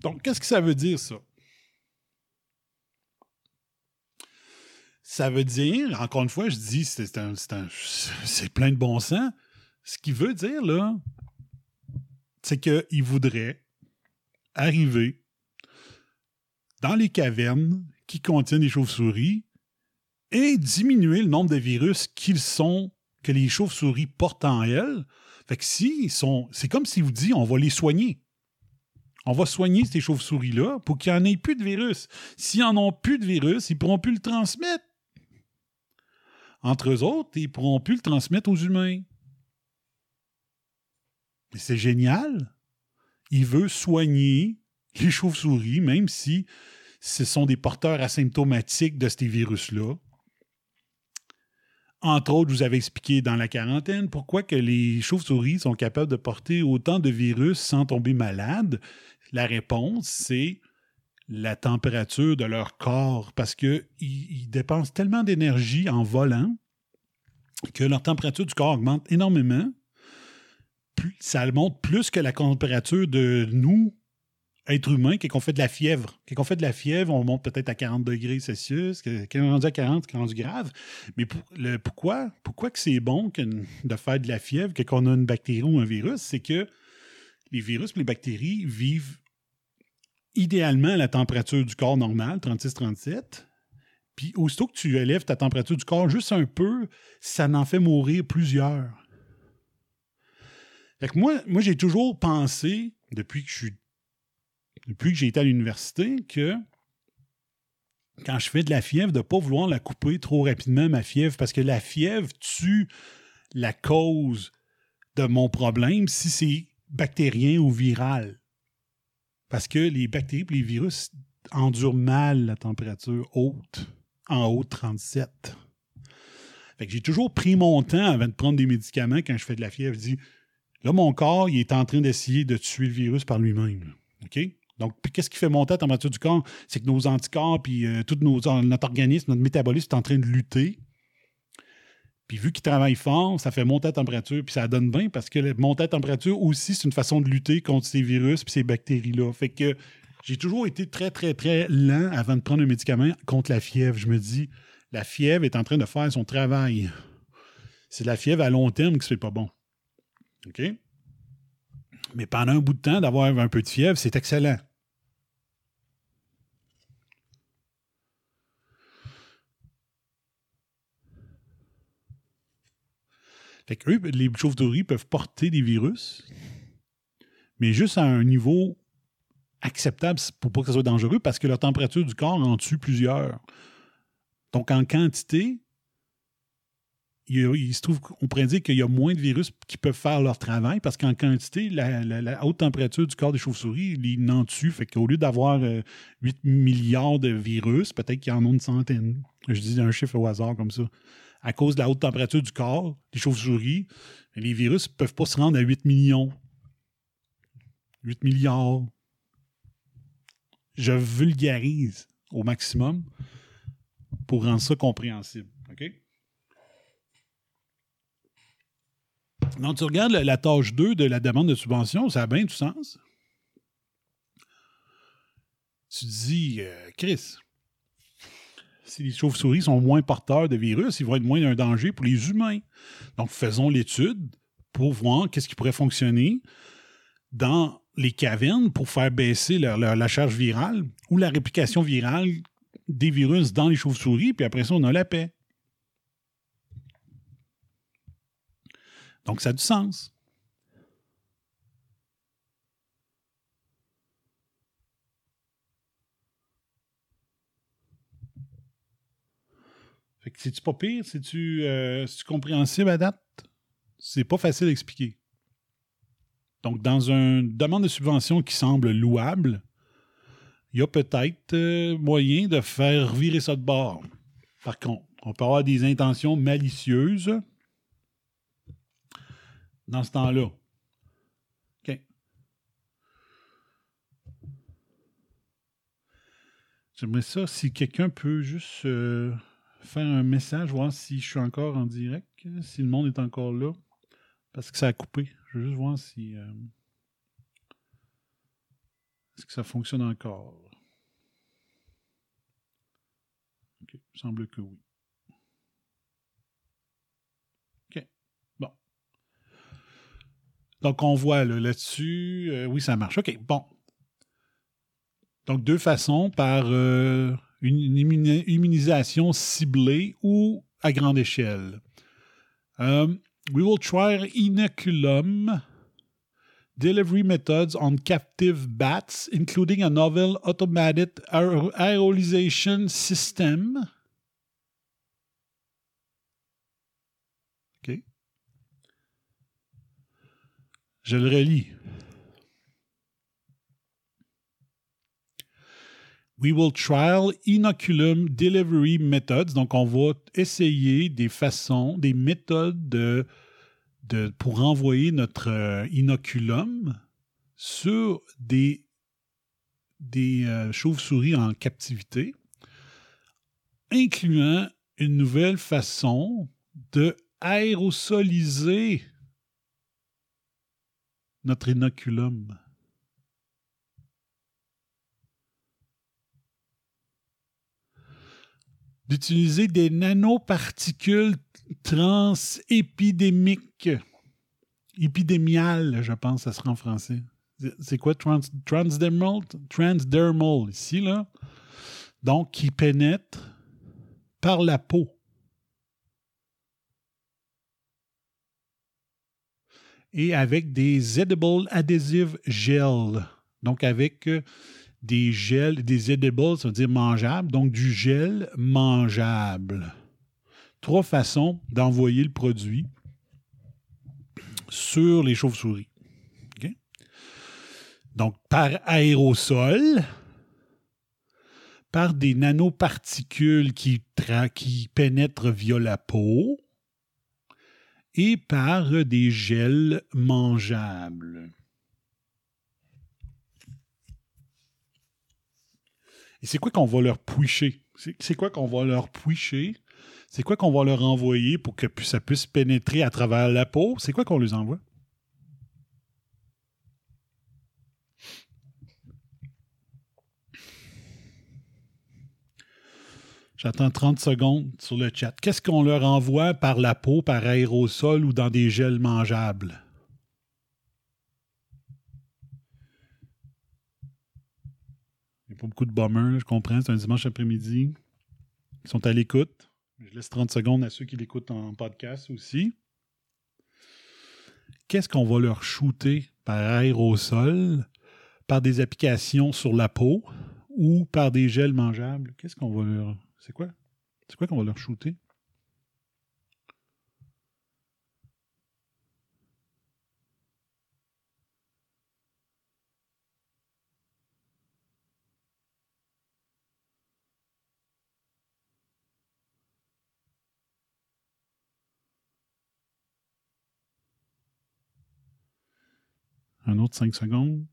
Donc, qu'est-ce que ça veut dire, ça? Ça veut dire, encore une fois, je dis, c'est plein de bon sens. Ce qui veut dire, là, c'est qu'il voudrait arriver dans les cavernes qui contiennent des chauves-souris et diminuer le nombre de virus qu'ils sont, que les chauves-souris portent en elles. Fait que si sont. C'est comme s'il vous dit on va les soigner. On va soigner ces chauves-souris-là pour qu'il n'y en ait plus de virus. S'ils n'en ont plus de virus, ils ne pourront plus le transmettre. Entre eux autres, ils ne pourront plus le transmettre aux humains. C'est génial. Il veut soigner les chauves-souris, même si ce sont des porteurs asymptomatiques de ces virus-là. Entre autres, je vous avais expliqué dans la quarantaine pourquoi que les chauves-souris sont capables de porter autant de virus sans tomber malade. La réponse, c'est la température de leur corps, parce qu'ils ils dépensent tellement d'énergie en volant que leur température du corps augmente énormément. Ça monte plus que la température de nous, êtres humains, quand on fait de la fièvre. Quand on fait de la fièvre, on monte peut-être à 40 degrés Celsius. Quand on à 40, c'est rendu grave. Mais pourquoi, pourquoi que c'est bon que- de faire de la fièvre que qu'on a une bactérie ou un virus? C'est que les virus et les bactéries vivent idéalement à la température du corps normale, 36-37. Puis aussitôt que tu élèves ta température du corps juste un peu, ça en fait mourir plusieurs. Fait que moi, moi j'ai toujours pensé, depuis que je suis depuis que j'ai été à l'université, que quand je fais de la fièvre, de ne pas vouloir la couper trop rapidement, ma fièvre, parce que la fièvre tue la cause de mon problème si c'est bactérien ou viral. Parce que les bactéries et les virus endurent mal la température haute, en haut de 37. Fait que j'ai toujours pris mon temps avant de prendre des médicaments quand je fais de la fièvre. Je dis, là, mon corps, il est en train d'essayer de tuer le virus par lui-même. OK? Donc, qu'est-ce qui fait monter la température du corps? C'est que nos anticorps, puis euh, nos, notre organisme, notre métabolisme est en train de lutter. Puis vu qu'il travaille fort, ça fait monter la température, puis ça donne bien parce que monter la température aussi, c'est une façon de lutter contre ces virus puis ces bactéries-là. Fait que j'ai toujours été très, très, très lent avant de prendre un médicament contre la fièvre. Je me dis, la fièvre est en train de faire son travail. C'est la fièvre à long terme qui se fait pas bon. OK? Mais pendant un bout de temps, d'avoir un peu de fièvre, c'est excellent. Fait que eux, les chauves-souris peuvent porter des virus, mais juste à un niveau acceptable pour pas que ça soit dangereux parce que leur température du corps en tue plusieurs. Donc, en quantité, il, se trouve qu'on pourrait dire qu'il y a moins de virus qui peuvent faire leur travail parce qu'en quantité, la, haute température du corps des chauves-souris, il en tue. Fait qu'au lieu d'avoir euh, 8 milliards de virus, peut-être qu'il y en a une centaine. Je dis un chiffre au hasard comme ça. À cause de la haute température du corps des chauves-souris, les virus ne peuvent pas se rendre à 8 millions. 8 milliards. Je vulgarise au maximum pour rendre ça compréhensible. Donc, tu regardes la, tâche 2 de la demande de subvention, ça a bien du sens. Tu dis, euh, Chris, si les chauves-souris sont moins porteurs de virus, ils vont être moins d'un danger pour les humains. Donc, faisons l'étude pour voir qu'est-ce qui pourrait fonctionner dans les cavernes pour faire baisser la charge virale ou la réplication virale des virus dans les chauves-souris, puis après ça, on a la paix. Donc, ça a du sens. Fait que c'est-tu pas pire? C'est-tu euh, compréhensible à date? C'est pas facile à expliquer. Donc, dans une demande de subvention qui semble louable, il y a peut-être euh, moyen de faire virer ça de bord. Par contre, on peut avoir des intentions malicieuses dans ce temps-là. OK. J'aimerais ça, si quelqu'un peut juste euh, faire un message, voir si je suis encore en direct, si le monde est encore là. Parce que ça a coupé. Je veux juste voir si. euh, que ça fonctionne encore? OK. Il semble que oui. OK. Bon. Donc, on voit là, là-dessus. euh, oui, ça marche. OK. Bon. Donc, deux façons par euh, une immuni- immunisation ciblée ou à grande échelle. Um, we will try inoculum delivery methods on captive bats, including a novel automated aer- aerosolization system. OK. Je le relis. We will trial inoculum delivery methods. Donc, on va essayer des façons, des méthodes de, de- pour envoyer notre euh, inoculum sur des, des euh, chauves-souris en captivité, incluant une nouvelle façon de aérosoliser notre inoculum. d'utiliser des nanoparticules transépidémiques. Épidémiales, je pense, ça sera en français. C'est- quoi trans, transdermal? Transdermal, ici, là. Donc, qui pénètrent par la peau. Et avec des edible adhesive gel. Donc, avec euh, des gels, des edibles, ça veut dire mangeable, donc du gel mangeable. Trois façons d'envoyer le produit sur les chauves-souris. Donc, par aérosol, par des nanoparticules qui pénètrent via la peau et par des gels mangeables. Et c'est quoi qu'on va leur puicher? C'est quoi qu'on va leur puicher? C'est quoi qu'on va leur envoyer pour que ça puisse pénétrer à travers la peau? C'est quoi qu'on les envoie? J'attends 30 secondes sur le chat. Qu'est-ce qu'on leur envoie par la peau, par aérosol ou dans des gels mangeables? Il n'y a pas beaucoup de bombers, je comprends. C'est un dimanche après-midi. Ils sont à l'écoute. Je laisse 30 secondes à ceux qui l'écoutent en podcast aussi. Qu'est-ce qu'on va leur shooter par aérosol, par des applications sur la peau ou par des gels mangeables? Qu'est-ce qu'on va leur. C'est quoi? C'est quoi qu'on va leur shooter? Un autre 5 secondes.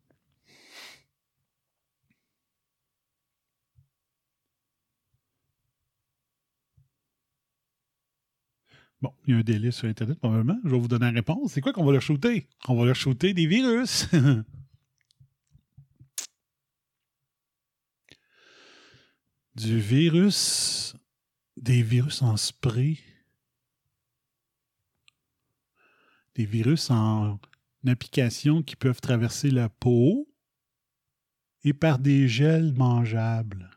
Bon, il y a un délai sur Internet, probablement. Je vais vous donner la réponse. C'est quoi qu'on va leur shooter? On va leur shooter des virus. du virus. Des virus en spray. Des virus en application qui peuvent traverser la peau et par des gels mangeables.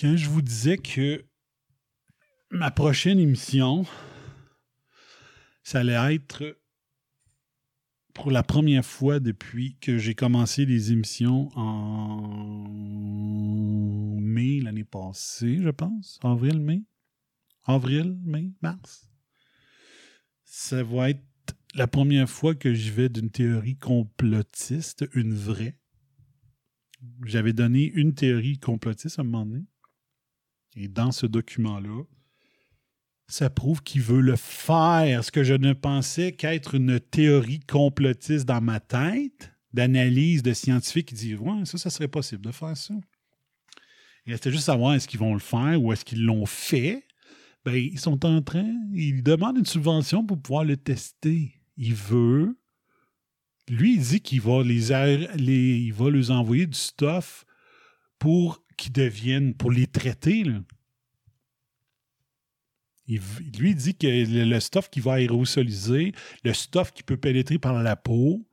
Quand je vous disais que ma prochaine émission, ça allait être pour la première fois depuis que j'ai commencé les émissions en mai l'année passée, je pense, avril, mai? Avril, mai, mars. Ça va être la première fois que j'y vais d'une théorie complotiste, une vraie. J'avais donné une théorie complotiste à un moment donné. Et dans ce document-là, ça prouve qu'il veut le faire, ce que je ne pensais qu'être une théorie complotiste dans ma tête, d'analyse de scientifiques qui disent Ouais, ça, ça serait possible de faire ça. Il restait juste à savoir est-ce qu'ils vont le faire ou est-ce qu'ils l'ont fait ben, ils sont en train, ils demandent une subvention pour pouvoir le tester. Il veut. Lui, il dit qu'il va les, il va les envoyer du stuff pour qu'ils deviennent, pour les traiter. Là. Il lui il dit que le, le stuff qui va aérosoliser, le stuff qui peut pénétrer par la peau,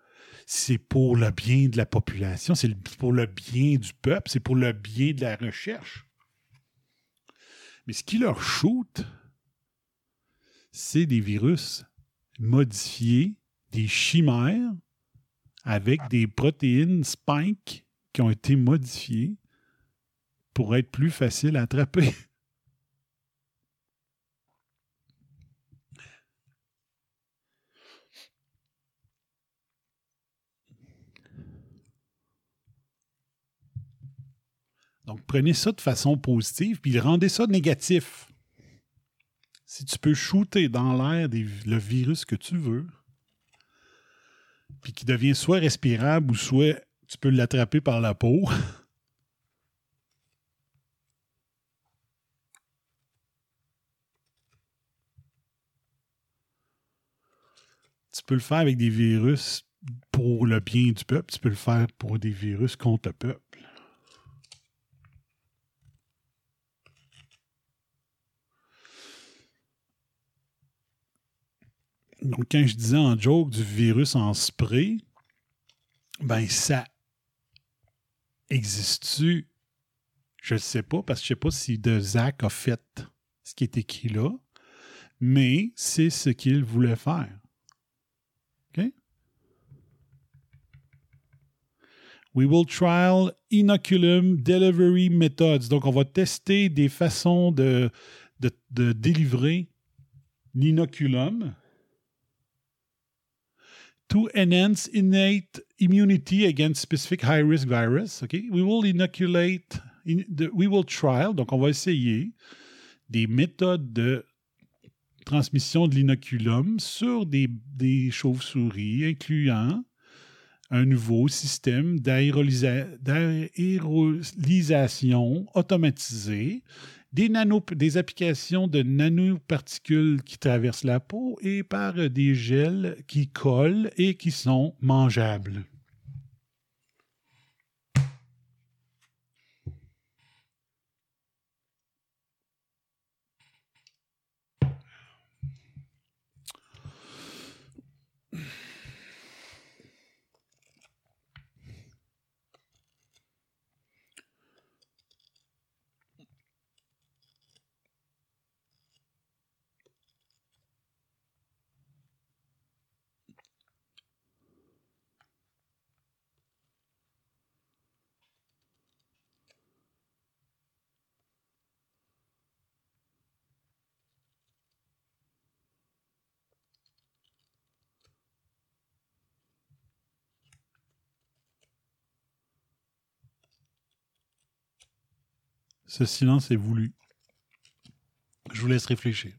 c'est pour le bien de la population, c'est pour le bien du peuple, c'est pour le bien de la recherche. Mais ce qui leur shoot, c'est des virus modifiés, des chimères avec des protéines spike qui ont été modifiées pour être plus faciles à attraper. Donc, prenez ça de façon positive, puis rendez ça négatif. Si tu peux shooter dans l'air le virus que tu veux, puis qui devient soit respirable ou soit tu peux l'attraper par la peau, tu peux le faire avec des virus pour le bien du peuple, tu peux le faire pour des virus contre le peuple. Donc, quand je disais en joke du virus en spray, ben ça existe-tu? Je ne sais pas, parce que je ne sais pas si de Zach a fait ce qui est écrit là, mais c'est ce qu'il voulait faire. OK? We will trial inoculum delivery methods. Donc, on va tester des façons de, de, de délivrer l'inoculum to enhance innate immunity against specific high-risk virus. Okay? We will inoculate, in, the, we will trial, donc on va essayer des méthodes de transmission de l'inoculum sur des, des chauves-souris, incluant un nouveau système d'aérolisa- d'aéroslisation automatisée, des, des applications de nanoparticules qui traversent la peau et par des gels qui collent et qui sont mangeables. Ce silence est voulu. Je vous laisse réfléchir.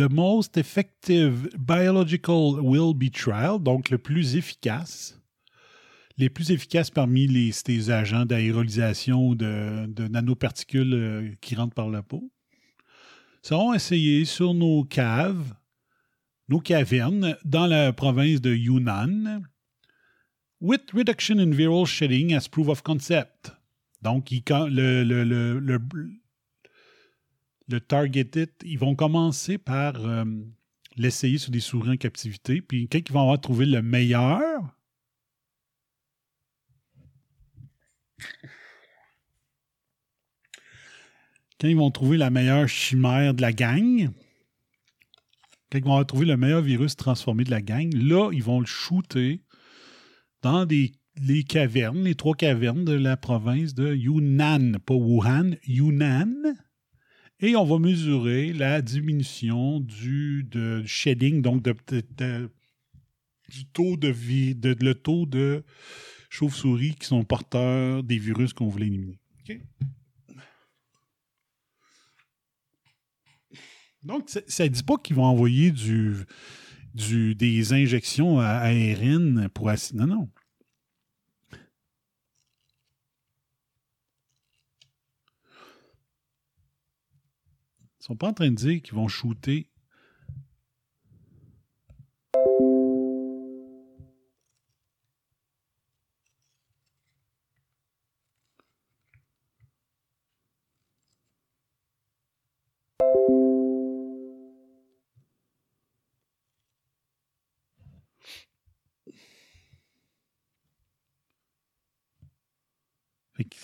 The most effective biological will be trial, donc le plus efficace. Les plus efficaces parmi les, agents d'aérolisation de, de nanoparticules euh, qui rentrent par la peau seront essayés sur nos caves, nos cavernes dans la province de Yunnan, with reduction in viral shedding as proof of concept. Donc, le, le, targeted, ils vont commencer par euh, l'essayer sur des souris en captivité. Puis quand ils vont avoir trouvé le meilleur, quand ils vont trouver la meilleure chimère de la gang, quand ils vont avoir trouvé le meilleur virus transformé de la gang, là, ils vont le shooter dans les cavernes, les trois cavernes de la province de Yunnan, pas Wuhan, Yunnan. Et on va mesurer la diminution du shedding, donc de, du taux de vie, de, le taux de chauves-souris qui sont porteurs des virus qu'on voulait éliminer. Donc, ça- ne dit pas qu'ils vont envoyer du, du, des injections à- aériennes pour Non, non. Sont pas en train de dire qu'ils vont shooter.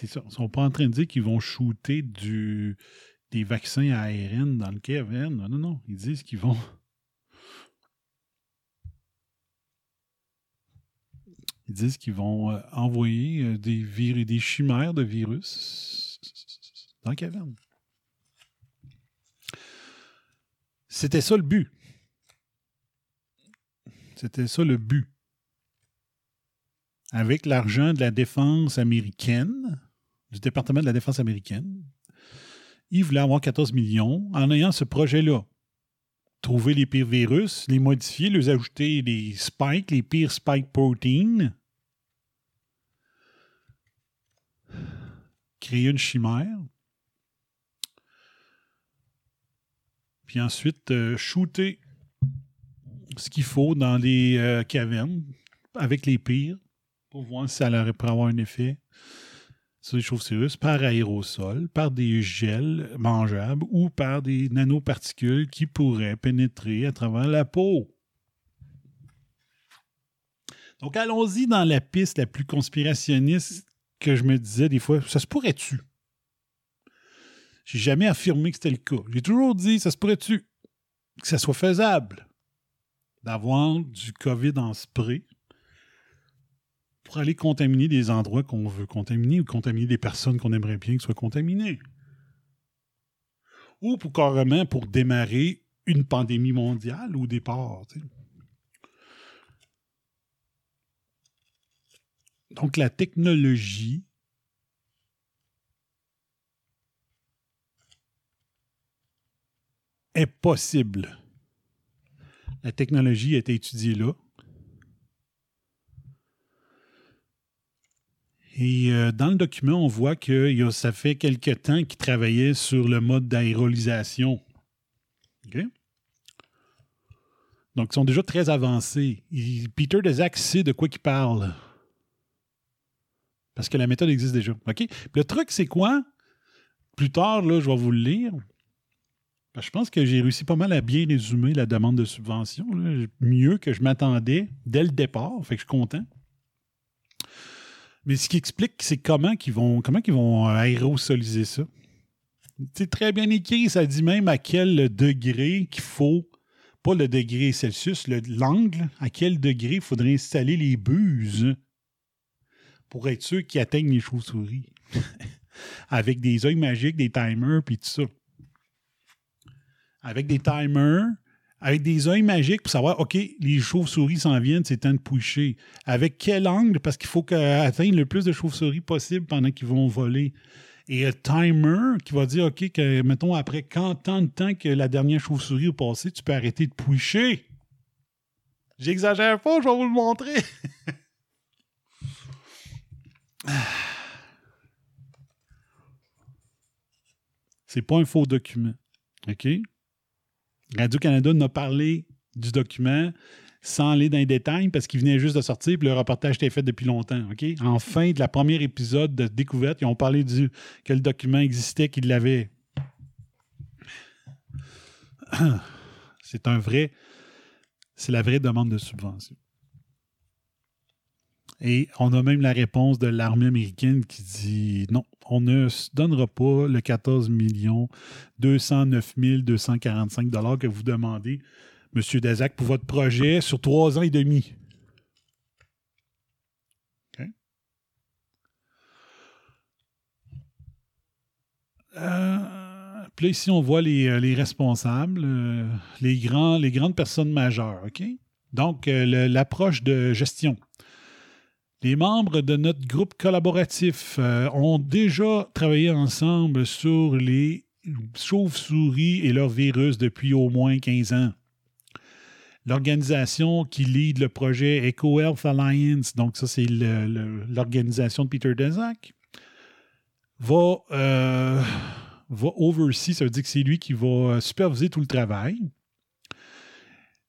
Ils sont pas en train de dire qu'ils vont shooter du, des vaccins à ARN dans le caverne. Non, non, non. Ils disent qu'ils vont. Ils disent qu'ils vont euh, envoyer euh, des, vir- des chimères de virus dans la caverne. C'était ça le but. C'était ça le but. Avec l'argent de la défense américaine, du département de la défense américaine, ils voulaient avoir 14 millions en ayant ce projet-là. Trouver les pires virus, les modifier, les ajouter les spikes, les pires spike proteins, créer une chimère, puis ensuite euh, shooter ce qu'il faut dans les euh, cavernes avec les pires pour voir si ça pu avoir un effet sur les chauves-souris par aérosol, par des gels mangeables ou par des nanoparticules qui pourraient pénétrer à travers la peau. Donc allons-y dans la piste la plus conspirationniste que je me disais des fois, ça se pourrait-tu? J'ai jamais affirmé que c'était le cas. J'ai toujours dit, ça se pourrait-tu que ça soit faisable d'avoir du COVID en spray? Pour aller contaminer des endroits qu'on veut contaminer ou contaminer des personnes qu'on aimerait bien que soient contaminées. Ou pour carrément pour démarrer une pandémie mondiale au départ. Donc la technologie est possible. La technologie a été étudiée là. Et euh, dans le document, on voit que ça fait quelque temps qu'ils travaillaient sur le mode d'aérolisation. OK? Donc, ils sont déjà très avancés. Il- Peter Daszak sait de quoi il parle. Parce que la méthode existe déjà. OK? Puis le truc, c'est quoi? Plus tard, là, je vais vous le lire. Je pense que j'ai réussi pas mal à bien résumer la demande de subvention. Mieux que je m'attendais dès le départ. Fait que je suis content. Mais ce qui explique, c'est comment qu'ils vont, comment qu'ils vont euh, aérosoliser ça. C'est très bien écrit. Ça dit même à quel degré qu'il faut, pas le degré Celsius, le- l'angle, à quel degré il faudrait installer les buses pour être sûr qu'ils atteignent les chauves-souris. Avec des œils magiques, des timers, puis tout ça. Avec des timers, avec des œils magiques pour savoir, OK, les chauves-souris s'en viennent, c'est temps de pusher. Avec quel angle? Parce qu'il faut atteindre le plus de chauves-souris possible pendant qu'ils vont voler. Et un timer qui va dire, OK, que, mettons, après quand tant de temps que la dernière chauve-souris est passée, tu peux arrêter de pusher. J'exagère pas, je vais vous le montrer. C'est pas un faux document. OK? Radio-Canada n'a parlé du document sans aller dans les détails parce qu'il venait juste de sortir puis le reportage était fait depuis longtemps. En fin de la première épisode de Découverte, ils ont parlé du, que le document existait, qu'ils l'avaient. C'est un vrai. C'est la vraie demande de subvention. Et on a même la réponse de l'armée américaine qui dit non, on ne donnera pas le 14 209 245 dollars que vous demandez, M. Dazac, pour votre projet sur trois ans et demi. OK? Euh, puis là, ici, on voit les, euh, les responsables, euh, les, grands, les grandes personnes majeures. OK? Donc, l'approche de gestion. Les membres de notre groupe collaboratif euh, ont déjà travaillé ensemble sur les chauves-souris et leurs virus depuis au moins 15 ans. L'organisation qui lead le projet EcoHealth Alliance, donc ça c'est l'organisation de Peter Daszak, va, euh, va oversee, ça veut dire que c'est lui qui va superviser tout le travail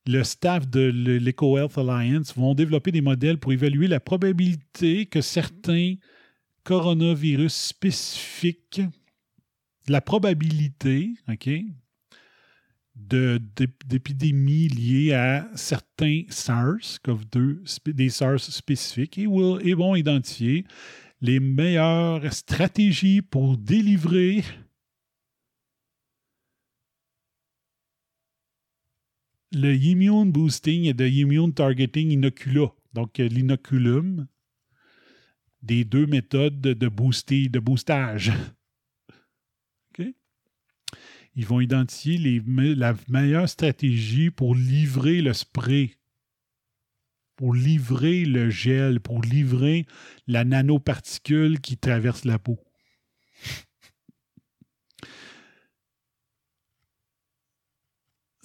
le staff de l'EcoHealth Alliance vont développer des modèles pour évaluer la probabilité que certains coronavirus spécifiques, la probabilité, d'épidémies liées à certains SARS-CoV-2, spé- des SARS spécifiques, et vont identifier les meilleures stratégies pour délivrer le immune boosting et le immune targeting inocula, donc euh, l'inoculum, des deux méthodes de, de booster, de boostage. OK? Ils vont identifier les la meilleure stratégie pour livrer le spray, pour livrer le gel, pour livrer la nanoparticule qui traverse la peau.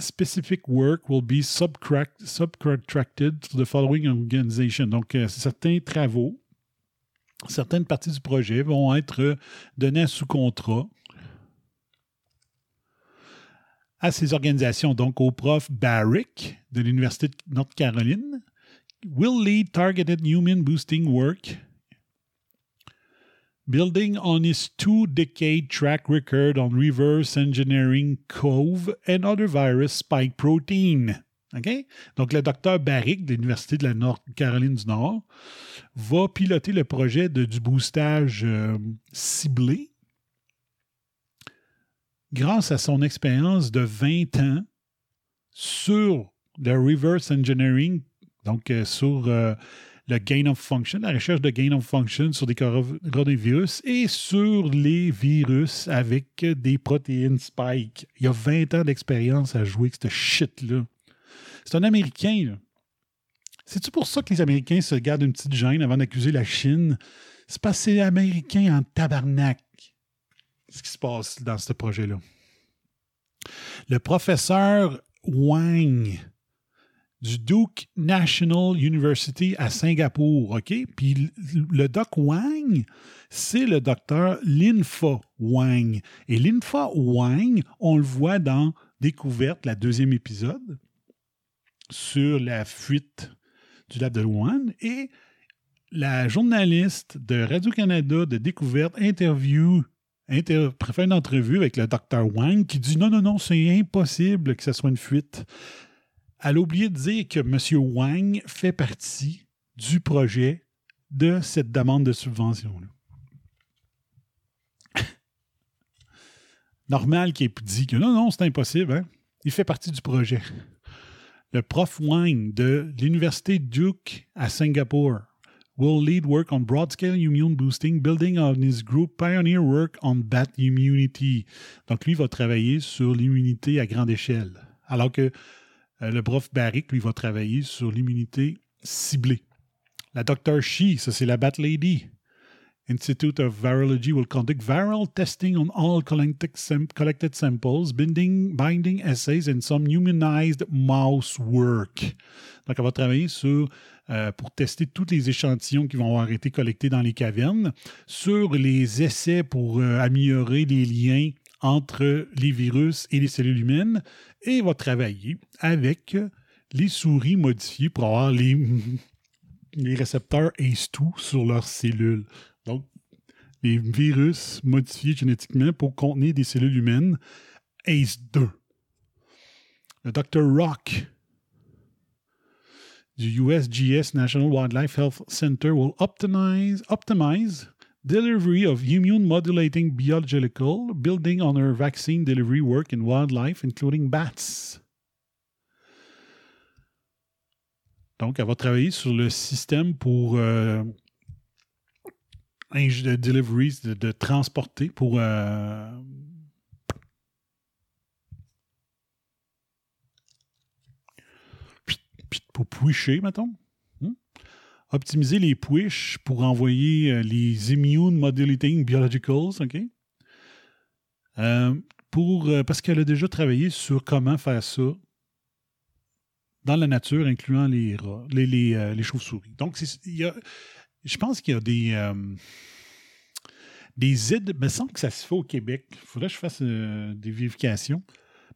Specific work will be subcontracted to the following organization. Donc, euh, certains travaux, certaines parties du projet vont être données sous contrat à ces organisations. Donc, au prof Barrick de l'Université de North Caroline, will lead targeted human boosting work, building on his two decade track record on reverse engineering COVE and other virus spike protein. OK? Donc, le docteur Barrick de l'Université de la Nord-Caroline du Nord va piloter le projet de, du boostage euh, ciblé grâce à son expérience de 20 ans sur le reverse engineering, donc euh, sur euh, le gain of function, la recherche de gain of function sur des coronavirus et sur les virus avec des protéines spike. Il y a 20 ans d'expérience à jouer avec ce shit-là. C'est un Américain. C'est-tu pour ça que les Américains se gardent une petite gêne avant d'accuser la Chine? C'est parce que c'est américain en tabarnak ce qui se passe dans ce projet-là. Le professeur Wang du Duke National University à Singapour, OK? Puis le doc Wang, c'est le docteur Linfa Wang. Et Linfa Wang, on le voit dans Découverte, la deuxième épisode, sur la fuite du lab de Wuhan. Et la journaliste de Radio-Canada de Découverte interview inter fait une entrevue avec le docteur Wang qui dit non, non, non, c'est impossible que ce soit une fuite. Elle a oublié de dire que M. Wang fait partie du projet de cette demande de subvention-là. Normal qu'il ait dit que non, non, c'est impossible. Hein? Il fait partie du projet. Le prof Wang de l'Université Duke à Singapour will lead work on broad scale immune boosting, building on his group pioneer work on bat immunity. Donc, lui va travailler sur l'immunité à grande échelle. Alors que le prof Barrick, lui, va travailler sur l'immunité ciblée. La Dr. Shi, ça c'est la Bat Lady. Institute of Virology will conduct viral testing on all collected, samples, binding, binding assays and some humanized mouse work. Donc, elle va travailler sur euh, pour tester tous les échantillons qui vont avoir été collectés dans les cavernes, sur les essais pour euh, améliorer les liens entre les virus et les cellules humaines, et va travailler avec les souris modifiées pour avoir les, les récepteurs ACE2 sur leurs cellules. Donc, les virus modifiés génétiquement pour contenir des cellules humaines ACE2. Le Dr. Rock du USGS National Wildlife Health Center will optimize, optimize delivery of immune modulating biological, building on her vaccine delivery work in wildlife, including bats. Donc, elle va travailler sur le système pour euh, de delivery, de, de transporter, pour euh, pour puicher, mettons. Optimiser les puiches pour envoyer euh, les immune modulating biologicals, OK? Euh, pour, euh, parce qu'elle a déjà travaillé sur comment faire ça dans la nature, incluant les les, les, les chauves-souris. Donc, il y a, je pense qu'il y a des, des aides, mais semble que ça se fait au Québec. Il faudrait que je fasse des vérifications.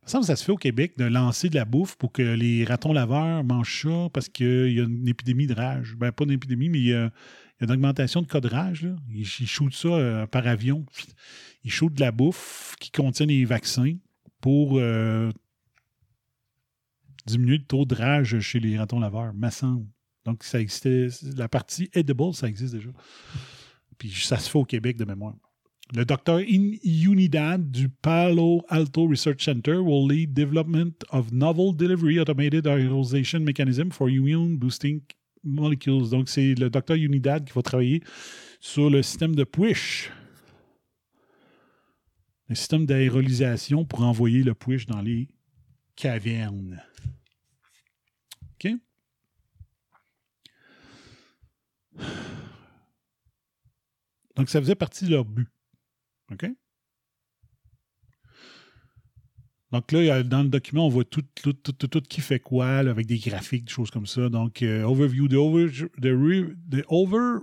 Ça, ça se fait au Québec de lancer de la bouffe pour que les ratons laveurs mangent ça parce qu'il y a une épidémie de rage. Ben, pas une épidémie, mais il y a, une augmentation de cas de rage. Ils, shootent ça euh, par avion. Ils shootent de la bouffe qui contient des vaccins pour euh, diminuer le taux de rage chez les ratons laveurs, me semble. Donc, ça existait. La partie edible, ça existe déjà. Puis ça se fait au Québec de mémoire. Le docteur Unidad du Palo Alto Research Center will lead development of novel delivery automated aerosolization mechanism for immune boosting molecules. Donc, c'est le docteur Unidad qui va travailler sur le système de push. Le système d'aérolisation pour envoyer le push dans les cavernes. OK? Donc, ça faisait partie de leur but. OK? Donc là, dans le document, on voit tout, tout, tout, tout, qui fait quoi, avec des graphiques, des choses comme ça. Donc, euh, overview, the over, the, over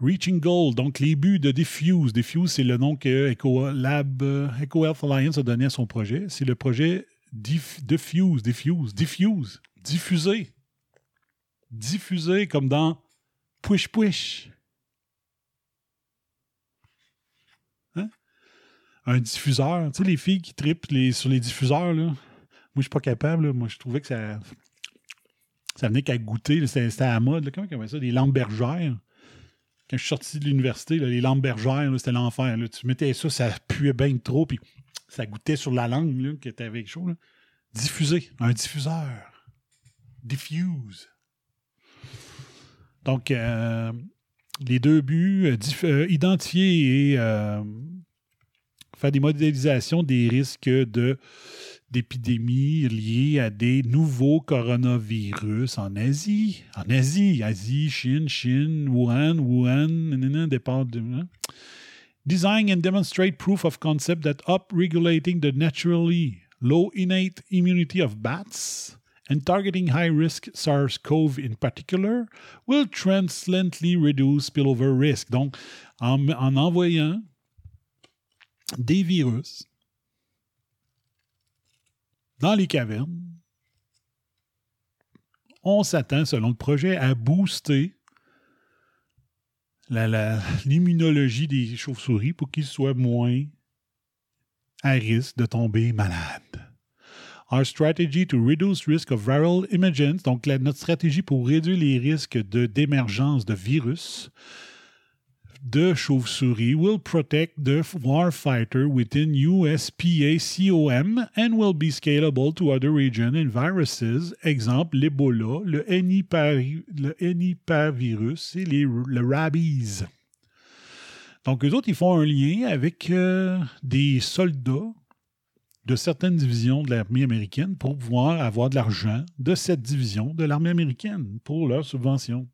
reaching goal, donc les buts de Diffuse. Diffuse, c'est le nom que Eco Lab, Eco Health Alliance a donné à son projet. C'est le projet Diffuse, Diffuse, Diffuse, diffuser. diffusé comme dans Push Push. Hein? Un diffuseur. Tu sais, les filles qui tripent sur les diffuseurs, là. Moi, je suis pas capable. Moi, je trouvais que ça. Ça venait qu'à goûter. C'était à la mode. Comment on appelle ça? Des lampes bergères. Quand je suis sorti de l'université, les lampes bergères, c'était l'enfer. Tu mettais ça, ça puait bien trop, puis ça goûtait sur la langue, là, que t'avais quelque chose. là. Diffuser. Un diffuseur. Diffuse. Donc, euh, les deux buts, euh, euh, identifier et euh, faire des modélisations des risques de d'épidémies liées à des nouveaux coronavirus en Asie. En Asie, Asie, Chine, Chine, Wuhan, Wuhan, nanana, départ de... hein? Design and demonstrate proof of concept that up-regulating the naturally low innate immunity of bats and targeting high-risk SARS-CoV in particular will translently reduce spillover risk. Donc, en envoyant des virus dans les cavernes, on s'attend, selon le projet, à booster la- la- l'immunologie des chauves-souris pour qu'ils soient moins à risque de tomber malades. Our strategy to reduce risk of viral emergence, donc notre stratégie pour réduire les risques d'émergence de virus de chauve-souris will protect the warfighter within USPA-COM and will be scalable to other regions and viruses, exemple l'Ebola, le Nipah-virus et les, le rabies. Donc, eux autres, ils font un lien avec euh, des soldats de certaines divisions de l'armée américaine pour pouvoir avoir de l'argent de cette division de l'armée américaine pour leur subvention.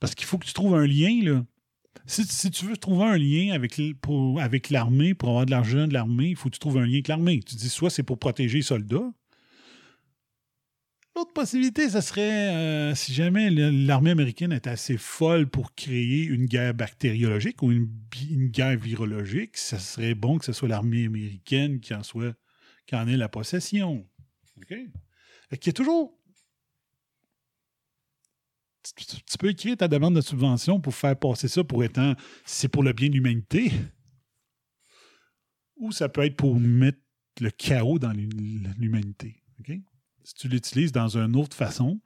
Parce qu'il faut que tu trouves un lien, là. Si, tu veux trouver un lien avec, pour- avec l'armée, pour avoir de l'argent de l'armée, il faut que tu trouves un lien avec l'armée. Tu dis soit c'est pour protéger les soldats. L'autre possibilité, ce serait euh, si jamais l'armée américaine est assez folle pour créer une guerre bactériologique ou une, guerre virologique, ce serait bon que ce soit l'armée américaine qui en soit qui en ait la possession. OK? Fait qu'il y a toujours tu, peux écrire ta demande de subvention pour faire passer ça pour étant c'est pour le bien de l'humanité. Ou ça peut être pour mettre le chaos dans l'hu- l'humanité. Si tu l'utilises dans une autre façon,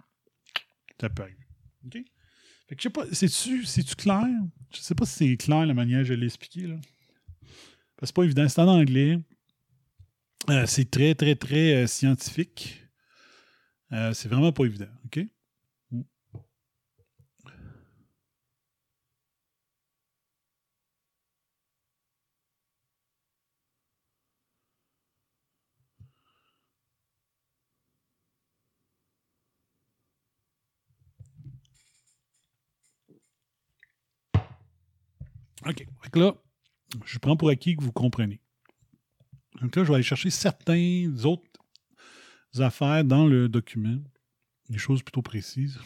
ça peut arriver. OK? Fait que je sais pas, c'est-tu c'est-tu clair? Je sais pas si c'est clair la manière dont je l'ai expliqué. Là. Parce que c'est pas évident. C'est en anglais. Euh, c'est très, très, très euh, scientifique. Euh, c'est vraiment pas évident. OK? OK. Que là, je prends pour acquis que vous comprenez. Donc là, je vais aller chercher certaines autres affaires dans le document, des choses plutôt précises.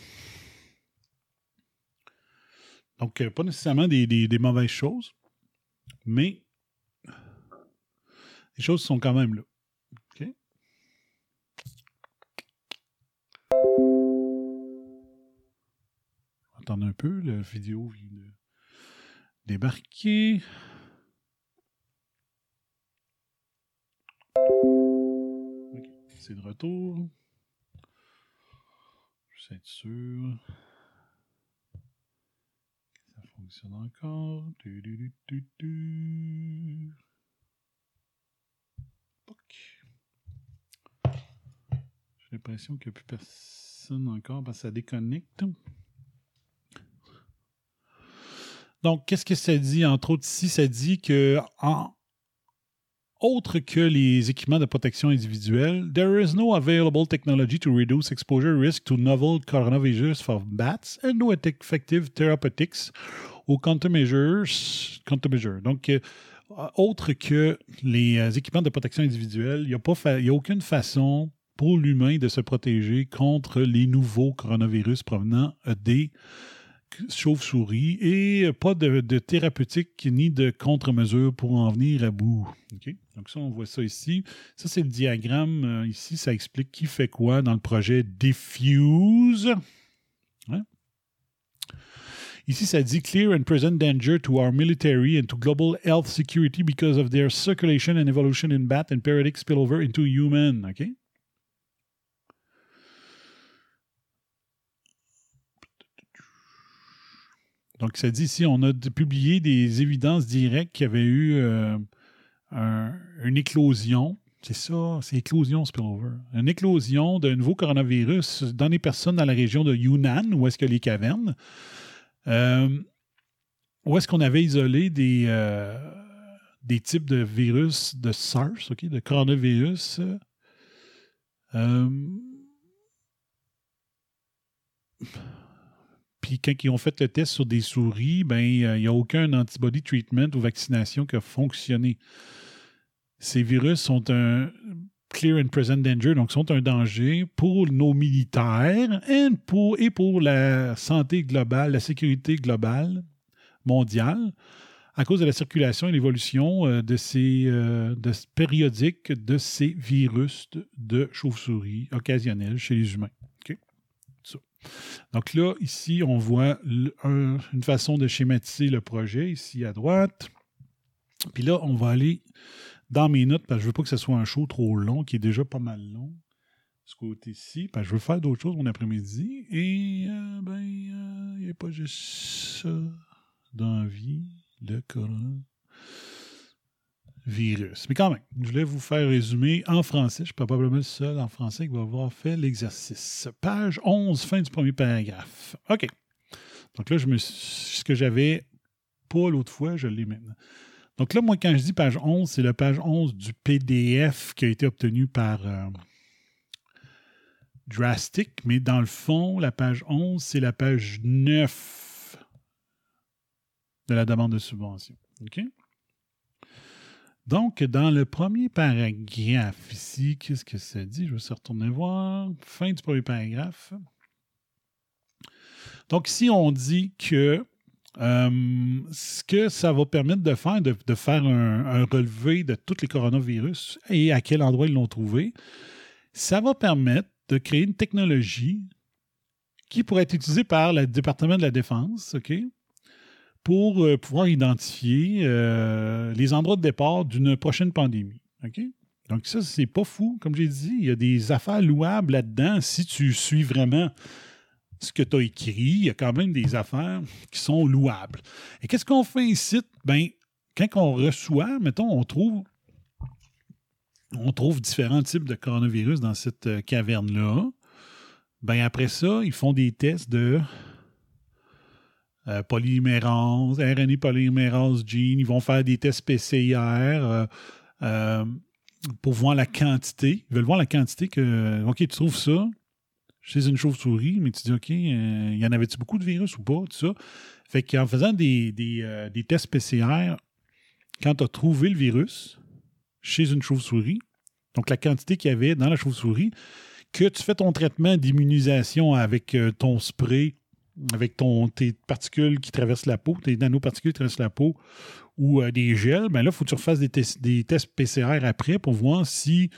Donc, euh, pas nécessairement des, des- mauvaises choses, mais les choses sont quand même là. OK? Attendez un peu, la vidéo débarquer. C'est de retour. Juste être sûr. que Ça fonctionne encore. J'ai l'impression qu'il n'y a plus personne encore parce que ça déconnecte. Donc, qu'est-ce que ça dit? Entre autres, ici, ça dit que, en, autre que les équipements de protection individuelle, there is no available technology to reduce exposure risk to novel coronavirus for bats and no effective therapeutics ou countermeasures. Donc, euh, autre que les euh, équipements de protection individuelle, il n'y a, pas fa- a aucune façon pour l'humain de se protéger contre les nouveaux coronavirus provenant euh, des chauve-souris et pas de, thérapeutique ni de contre-mesure pour en venir à bout. OK? Donc ça, on voit ça ici. Ça, c'est le diagramme euh, ici. Ça explique qui fait quoi dans le projet Diffuse. Ouais. Ici, ça dit clear and present danger to our military and to global health security because of their circulation and evolution in bat and periodic spillover into human. OK? Donc, ça dit ici, on a publié des évidences directes qu'il y avait eu euh, un- une éclosion. C'est ça, c'est éclosion spillover. Une éclosion d'un nouveau coronavirus dans les personnes dans la région de Yunnan, où est-ce que les cavernes, euh, où est-ce qu'on avait isolé des, euh, des types de virus de SARS, OK, de coronavirus. Puis quand ils ont fait le test sur des souris, ben euh, il n'y a aucun antibody treatment ou vaccination qui a fonctionné. Ces virus sont un clear and present danger, donc sont un danger pour nos militaires et pour la santé globale, la sécurité globale mondiale à cause de la circulation et l'évolution euh, de ces euh, de, périodiques de ces virus de, de chauve-souris occasionnels chez les humains. Donc là, ici, on voit le- un- une façon de schématiser le projet, ici à droite. Puis là, on va aller dans mes notes, parce que je ne veux pas que ce soit un show trop long, qui est déjà pas mal long. Ce côté-ci, parce je veux faire d'autres choses mon après-midi. Et, euh, ben, euh, il n'y a pas juste ça dans la vie, coronavirus. Mais quand même, je voulais vous faire résumer en français. Je suis probablement le seul en français qui va avoir fait l'exercice. Page 11, fin du premier paragraphe. OK. Donc là, je me ce que j'avais pas l'autre fois, je l'ai maintenant. Donc là, moi, quand je dis page 11, c'est la page 11 du PDF qui a été obtenu par euh, Drastic, mais dans le fond, la page 11, c'est la page 9 de la demande de subvention. OK? Donc, dans le premier paragraphe ici, qu'est-ce que ça dit? Je vais se retourner voir. Fin du premier paragraphe. Donc, ici, on dit que euh, ce que ça va permettre de faire, de, faire un, un relevé de tous les coronavirus et à quel endroit ils l'ont trouvé, ça va permettre de créer une technologie qui pourrait être utilisée par le département de la Défense, OK? Pour euh, pouvoir identifier euh, les endroits de départ d'une prochaine pandémie. Donc, ça, c'est pas fou. Comme j'ai dit, il y a des affaires louables là-dedans si tu suis vraiment ce que tu as écrit. Il y a quand même des affaires qui sont louables. Et qu'est-ce qu'on fait ici? Ben, quand on reçoit, mettons, on trouve on trouve différents types de coronavirus dans cette euh, caverne-là. Ben après ça, ils font des tests de euh, polymérase, RNA polymérase gene. Ils vont faire des tests PCR euh, euh, pour voir la quantité. Ils veulent voir la quantité que. OK, tu trouves ça chez une chauve-souris, mais tu dis OK, euh, y en avait-tu beaucoup de virus ou pas, tout ça? Fait qu'en faisant des, des, des tests PCR, quand tu as trouvé le virus chez une chauve-souris, donc la quantité qu'il y avait dans la chauve-souris, que tu fais ton traitement d'immunisation avec ton spray, avec ton, tes particules qui traversent la peau, tes nanoparticules qui traversent la peau, ou euh, des gels, ben là, il faut que tu refasses des, tes- des tests PCR après pour voir si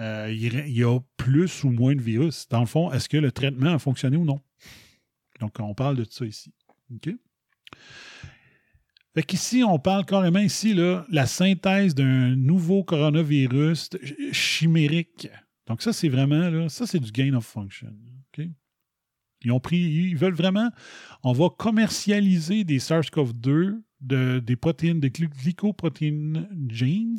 euh, il y- a plus ou moins de virus. Dans le fond, est-ce que le traitement a fonctionné ou non? Donc, on parle de ça ici. OK? Fait qu'ici, on parle carrément ici, là, la synthèse d'un nouveau coronavirus ch- chimérique. Donc, ça, c'est vraiment, là, ça, c'est du gain of function. Ils ont pris, ils veulent vraiment, on va commercialiser des SARS-CoV-2, de- des protéines, des gly- glycoprotéines genes.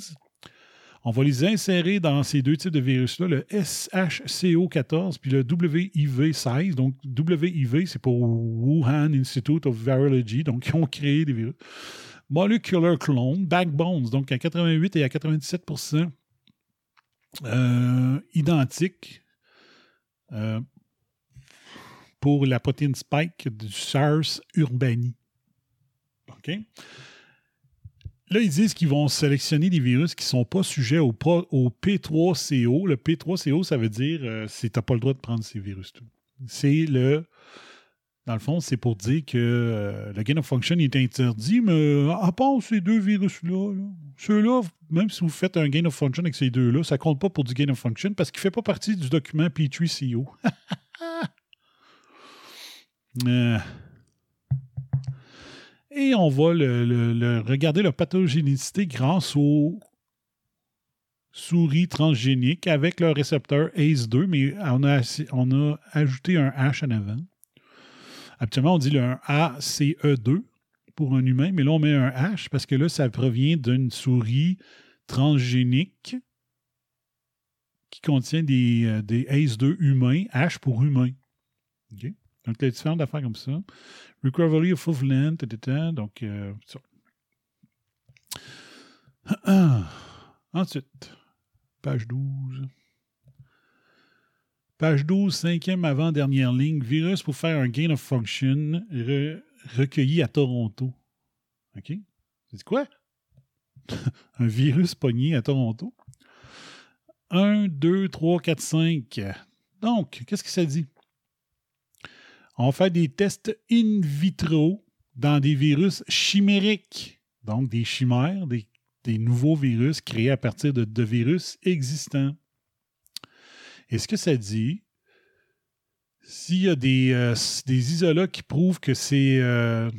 On va les insérer dans ces deux types de virus-là, le SHCO14 puis le WIV16. Donc, WIV, c'est pour Wuhan Institute of Virology. Donc, ils ont créé des virus. Molecular clone, backbones, donc à 88 et à 97% euh, identiques euh, pour la protéine spike du SARS urbani. OK? Là, ils disent qu'ils vont sélectionner des virus qui ne sont pas sujets au, pro- au P3CO. Le P3CO, ça veut dire euh, c'est tu n'as pas le droit de prendre ces virus. C'est le Dans le fond, c'est pour dire que euh, le gain of function est interdit, mais à part ces deux virus-là, là, ceux-là, même si vous faites un gain of function avec ces deux-là, ça compte pas pour du gain of function parce qu'il fait pas partie du document P3CO. Euh. Et on va le- regarder la pathogénicité grâce aux souris transgéniques avec le récepteur ACE2, mais on a, ajouté un H en avant. Habituellement, on dit le un ACE2 pour un humain, mais là, on met un H parce que là, ça provient d'une souris transgénique qui contient des, euh, des ACE2 humains, H pour humain. Donc, il y a différentes affaires comme ça. Recovery of Fulfillment, tata, donc, euh, ça. Ensuite, page 12. Page 12, cinquième avant-dernière ligne. Virus pour faire un gain of function re- recueilli à Toronto. OK? C'est quoi? un virus pogné à Toronto. 1, 2, 3, 4, 5. Donc, qu'est-ce que ça dit? On fait des tests in vitro dans des virus chimériques. Donc, des chimères, des, nouveaux virus créés à partir de, virus existants. Et ce que ça dit, s'il y a des, euh, isolats qui prouvent que c'est euh,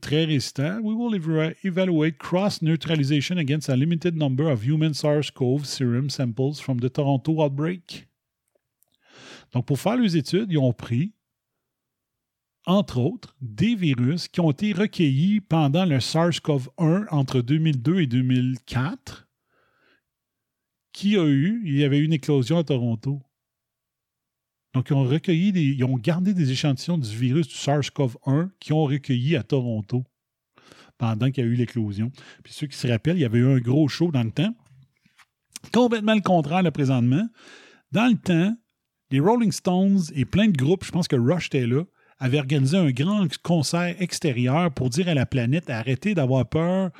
très résistant, we will eva- evaluate cross-neutralization against a limited number of human SARS-CoV serum samples from the Toronto outbreak. Donc, pour faire les études, ils ont pris, entre autres, des virus qui ont été recueillis pendant le SARS-CoV-1 entre 2002 et 2004 qui a eu, il y avait eu une éclosion à Toronto. Donc, ils ont recueilli, des, ils ont gardé des échantillons du virus du SARS-CoV-1 qui ont recueilli à Toronto pendant qu'il y a eu l'éclosion. Puis ceux qui se rappellent, il y avait eu un gros show dans le temps. Complètement le contraire, là, présentement. Dans le temps, les Rolling Stones et plein de groupes, je pense que Rush était là, avaient organisé un grand concert extérieur pour dire à la planète arrêtez d'avoir peur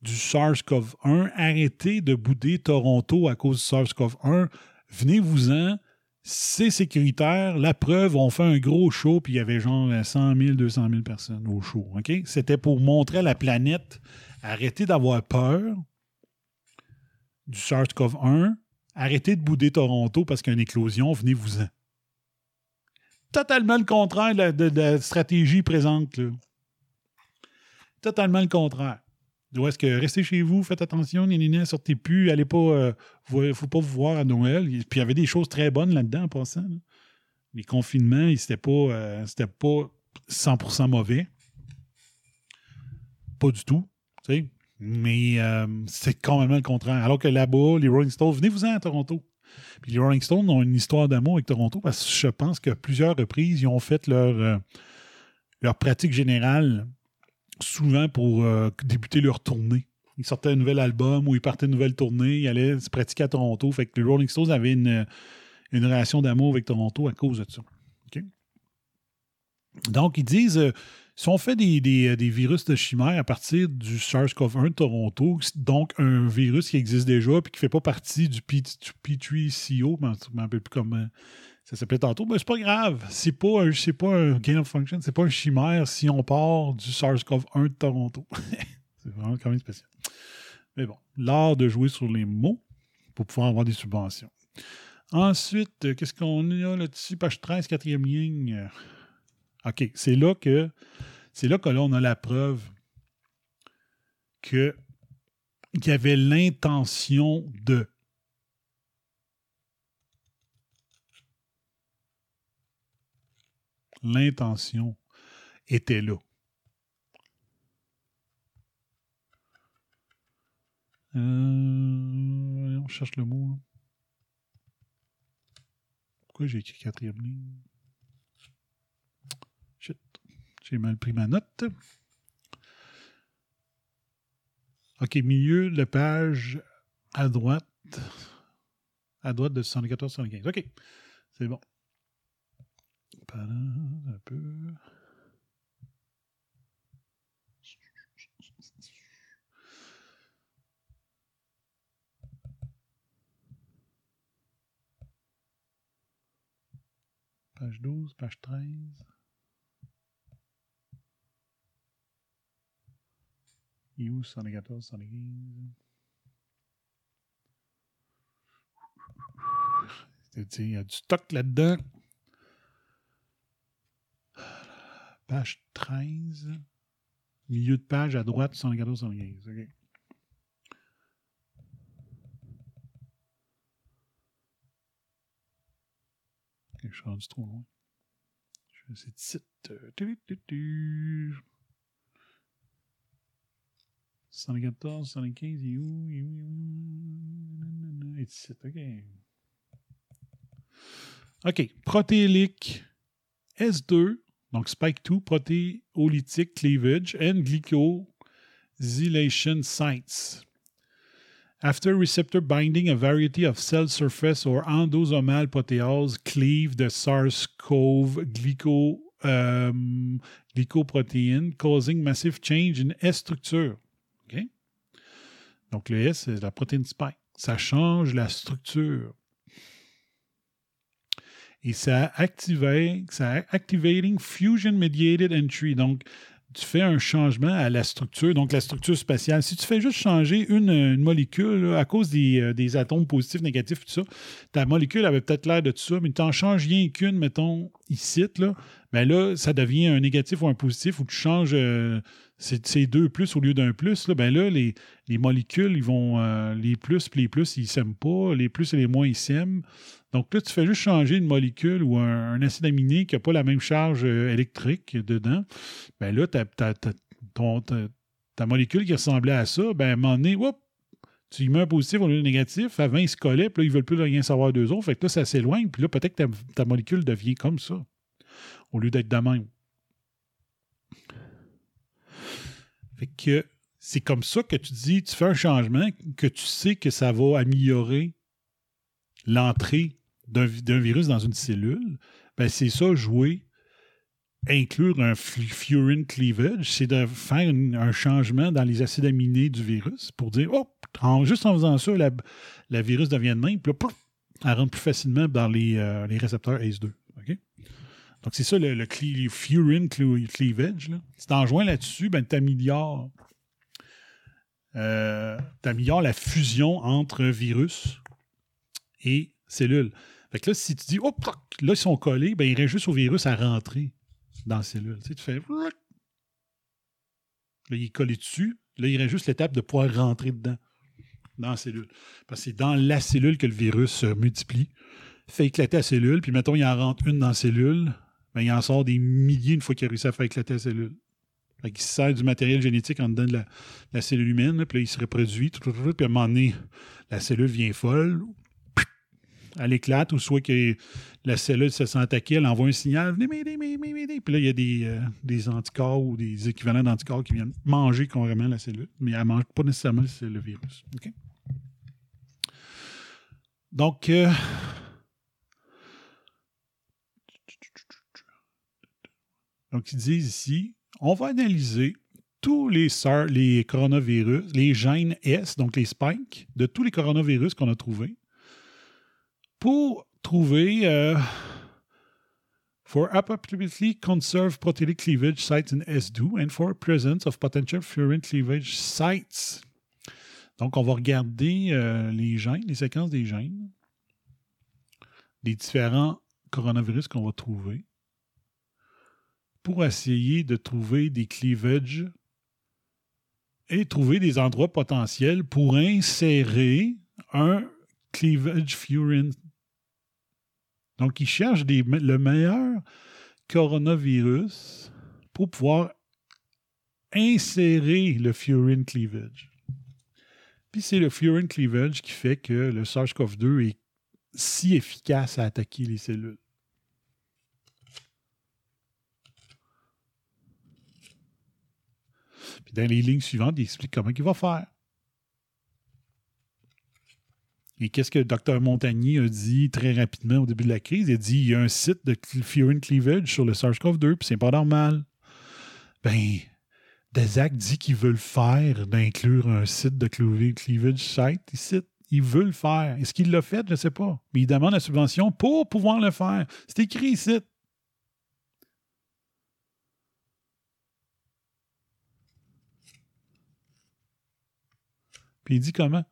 du SARS-CoV-1, arrêtez de bouder Toronto à cause du SARS-CoV-1, venez-vous-en, c'est sécuritaire. La preuve, on fait un gros show, puis il y avait genre 100 000, 200 000 personnes au show. C'était pour montrer à la planète, arrêtez d'avoir peur du SARS-CoV-1, arrêtez de bouder Toronto parce qu'il y a une éclosion, venez-vous-en. Totalement le contraire de la, stratégie présente. là. Totalement le contraire. Où est-ce que restez chez vous, faites attention, nénéné, sortez plus, allez pas, euh, faut pas vous voir à Noël. Puis il y avait des choses très bonnes là-dedans en passant. là. Les confinements, ils- c'était pas, euh, pas 100% mauvais. Pas du tout. Mais euh, c'est complètement le contraire. Alors que là-bas, les Rolling Stones, venez-vous-en à Toronto. Les Rolling Stones ont une histoire d'amour avec Toronto parce que je pense qu'à plusieurs reprises, ils ont fait leur, euh, pratique générale souvent pour euh, débuter leur tournée. Ils sortaient un nouvel album ou ils partaient une nouvelle tournée, ils allaient se pratiquer à Toronto. Fait les Rolling Stones avaient une, une relation d'amour avec Toronto à cause de ça. Donc, ils disent, euh, si on fait des, des- des virus de chimère à partir du SARS-CoV-1 de Toronto, donc un virus qui existe déjà et qui ne fait pas partie du P- du P3CO, je ne me plus comment ça s'appelait tantôt, mais c'est pas grave. C'est pas, pas un gain of function, c'est pas un chimère si on part du SARS-CoV-1 de Toronto. c'est vraiment quand même spécial. Mais bon, l'art de jouer sur les mots pour pouvoir avoir des subventions. Ensuite, euh, qu'est-ce qu'on a là-dessus? Page 13, quatrième ligne. Euh, OK, c'est là que c'est là que là, on a la preuve qu'il y avait l'intention de. L'intention était là. Euh, on cherche le mot. Pourquoi j'ai écrit quatrième ligne? J'ai mal pris ma note. OK, milieu de page à droite. À droite de 74-75. OK. C'est bon. Un peu. Page 12, page 13. Il est où 74, 75? C'est-à-dire, Il y a du stock là-dedans. Page 13. Milieu de page à droite, 114, 115. OK. Je suis rendu trop loin. Je vais essayer de site. Euh, tu, tu, tu. 114, 115, il est où? Où? Est ici, OK. OK. Protéolique S2, donc Spike 2, protéolytique cleavage and glycosylation sites. After receptor binding, a variety of cell surface or endosomal proteases cleave the SARS-CoV glyco, um, glycoprotein, causing massive change in S structure. Donc, le S, c'est la protéine spike. Ça change la structure. Et ça active, ça activating fusion mediated entry. Donc, tu fais un changement à la structure, donc la structure spatiale. Si tu fais juste changer une, molécule à cause des, euh, des atomes positifs, négatifs, tout ça, ta molécule avait peut-être l'air de tout ça, mais tu en changes rien qu'une, mettons, ici, là, ben là, ça devient un négatif ou un positif, ou tu changes euh, ces, deux plus au lieu d'un plus, là, ben là, les, les molécules, ils vont, euh, les plus puis les plus, ils s'aiment pas, les plus et les moins, ils s'aiment. Donc là, tu fais juste changer une molécule ou un, acide aminé qui n'a pas la même charge euh, électrique dedans. Ben là, ta, molécule qui ressemblait à ça, ben à un moment donné, tu y mets un positif au lieu d'un négatif. Avant, ils se collaient, puis là, ils ne veulent plus rien savoir d'eux autres. Fait que là, ça s'éloigne, puis là, peut-être que ta, ta molécule devient comme ça, au lieu d'être de même. Que c'est comme ça que tu dis, tu fais un changement, que tu sais que ça va améliorer l'entrée d'un vi- d'un virus dans une cellule. Ben, c'est ça, jouer, inclure un furin cleavage, c'est de faire un changement dans les acides aminés du virus pour dire, oh, en- juste en faisant ça, la, la virus devient de même, puis là, elle rentre plus facilement dans les, euh, les récepteurs ACE2. OK? Donc, c'est ça le, le cle- cleavage. Si tu en joins là-dessus, ben, tu améliores, euh, la fusion entre virus et cellules. Fait que là, si tu dis, oh, là, ils sont collés, ben, il reste juste au virus à rentrer dans la cellule. Tu, tu fais. Là, il est collé dessus. Là, il reste juste l'étape de pouvoir rentrer dedans, dans la cellule. Parce que c'est dans la cellule que le virus se multiplie, fait éclater la cellule, puis mettons, il en rentre une dans la cellule, ben, il en sort des milliers une fois qu'il a réussi à faire éclater la cellule. Qu'il se sert du matériel génétique en dedans de la, cellule humaine, puis là, il se reproduit, puis à un moment donné, la cellule vient folle, elle éclate, ou soit que la cellule se sent attaquée, elle envoie un signal, venez m'aider, m'aider. Puis là, il y a des, euh, des anticorps ou des équivalents d'anticorps qui viennent manger carrément la cellule, mais elle ne mange pas nécessairement le virus. Donc, euh, donc, ils disent ici, on va analyser tous les, les coronavirus, les gènes S, donc les spikes, de tous les coronavirus qu'on a trouvés, pour trouver euh, for appropriately conserved protein cleavage sites in S2 and for presence of potential furin cleavage sites. Donc, on va regarder euh, les gènes, les séquences des gènes, des différents coronavirus qu'on va trouver pour essayer de trouver des cleavages et trouver des endroits potentiels pour insérer un cleavage furin. Donc, ils cherchent le meilleur coronavirus pour pouvoir insérer le furin cleavage. Puis c'est le furin cleavage qui fait que le SARS-CoV-2 est si efficace à attaquer les cellules. Dans les lignes suivantes, il explique comment il va faire. Et qu'est-ce que le docteur Montagnier a dit très rapidement au début de la crise? Il a dit il y a un site de furin cleavage sur le SARS-CoV-2, puis c'est pas normal. Ben, Desac dit qu'il veut le faire, d'inclure un site de cleavage site ici. Il veut le faire. Est-ce qu'il l'a fait? Je ne sais pas. Mais il demande la subvention pour pouvoir le faire. C'est écrit ici. Puis il dit comment?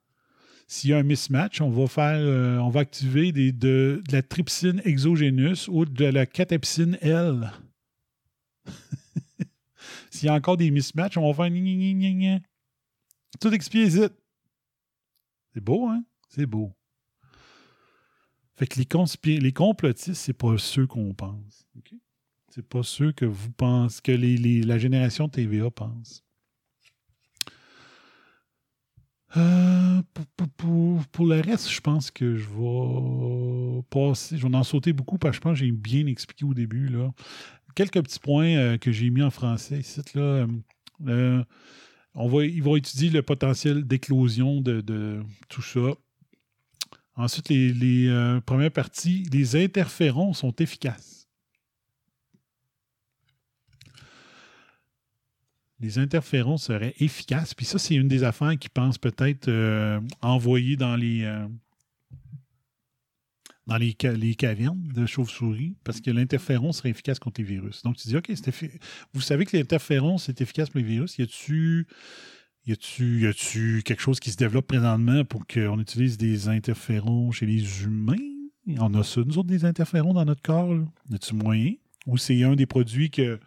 S'il y a un mismatch, on va faire, euh, on va activer des- de, la trypsine exogénus ou de la catepsine L. S'il y a encore des mismatchs, on va faire. Tout explicite. C'est beau, hein? C'est beau. Fait que les, les complotistes, c'est pas ceux qu'on pense. OK? C'est pas ceux que vous pensez, que les- la génération TVA pense. Euh, pour, le reste, je pense que je vais passer. Je vais en sauter beaucoup parce que je pense que j'ai bien expliqué au début. Quelques petits points euh, que j'ai mis en français ici. Euh, on va, ils vont étudier le potentiel d'éclosion de, de tout ça. Ensuite, les, les, premières parties, les interférons sont efficaces. Les interférons seraient efficaces. Puis ça, c'est une des affaires qu'ils pensent peut-être euh, envoyer dans les, euh, les, ca- les cavernes de chauve-souris, parce que l'interféron serait efficace contre les virus. Donc, tu dis, OK, vous savez que l'interféron, c'est efficace pour les virus. Y a-tu y a-tu quelque chose qui se développe présentement pour qu'on utilise des interférons chez les humains? On a ça, nous autres, des interférons dans notre corps? Y a-tu moyen? Ou c'est un des produits que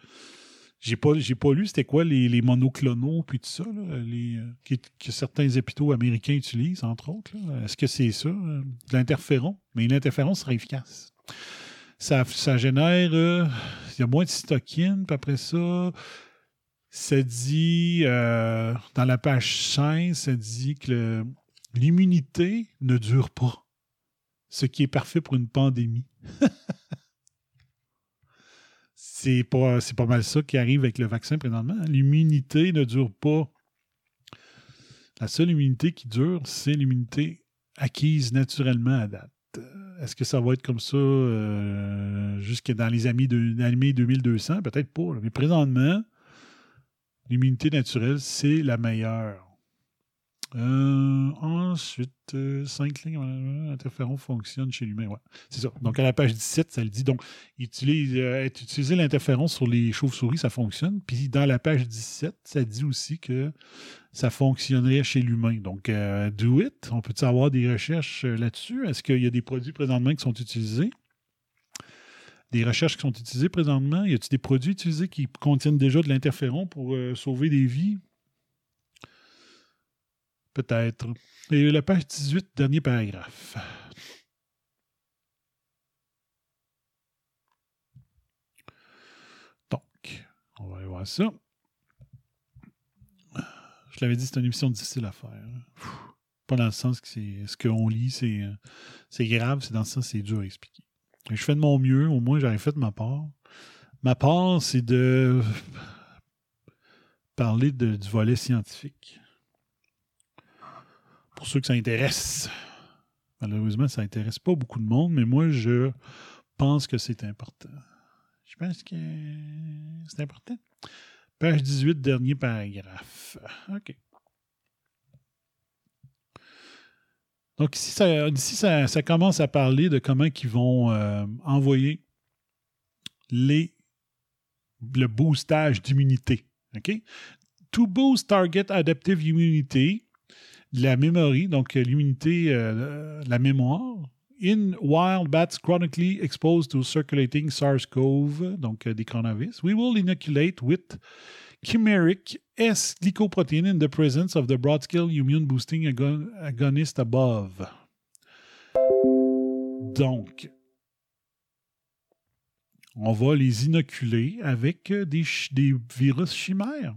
j'ai pas, j'ai pas lu, c'était quoi les, les monoclonaux puis tout ça, là, les, euh, que certains hôpitaux américains utilisent, entre autres. Est-ce que c'est ça, euh, de l'interféron? Mais l'interféron serait efficace. Ça, ça génère, euh, il y a moins de cytokines, puis après ça, ça dit, dans la page 16, ça dit que l'immunité ne dure pas, ce qui est parfait pour une pandémie. c'est pas, pas mal ça qui arrive avec le vaccin présentement. L'immunité ne dure pas. La seule immunité qui dure, c'est l'immunité acquise naturellement à date. Est-ce que ça va être comme ça euh, jusque dans les années, de, années 2200? Peut-être pas. Mais présentement, l'immunité naturelle, c'est la meilleure. Euh, ensuite, euh, cinq lignes, euh, interféron fonctionne chez l'humain. Ouais, c'est ça. Donc, à la page 17, ça le dit. Donc, euh, utiliser l'interféron sur les chauves-souris, ça fonctionne. Puis, dans la page 17, ça dit aussi que ça fonctionnerait chez l'humain. Donc, euh, do it. On peut avoir des recherches euh, là-dessus? Est-ce qu'il y a des produits présentement qui sont utilisés? Des recherches qui sont utilisées présentement? Y a-t-il des produits utilisés qui contiennent déjà de l'interféron pour sauver des vies? Peut-être. Et la page 18, dernier paragraphe. Donc, on va aller voir ça. Je l'avais dit, c'est une émission difficile à faire. Pas dans le sens que ce qu'on lit, c'est grave, c'est dans le sens que c'est dur à expliquer. Je fais de mon mieux, au moins j'aurais fait de ma part. Ma part, c'est de parler du volet scientifique. Pour ceux que ça intéresse. Malheureusement, ça intéresse pas beaucoup de monde, mais moi, je pense que c'est important. Je pense que c'est important. Page 18, dernier paragraphe. OK. Donc ici, ça commence à parler de comment ils vont euh, envoyer les, le boostage d'immunité. OK? To boost target adaptive immunity, la mémoire, donc euh, l'immunité, euh, la mémoire, in wild bats chronically exposed to circulating SARS-CoV, donc euh, des coronavirus, we will inoculate with chimeric S glycoprotein in the presence of the broad-scale immune boosting agon- agonist above. Donc, on va les inoculer avec euh, des, des virus chimères.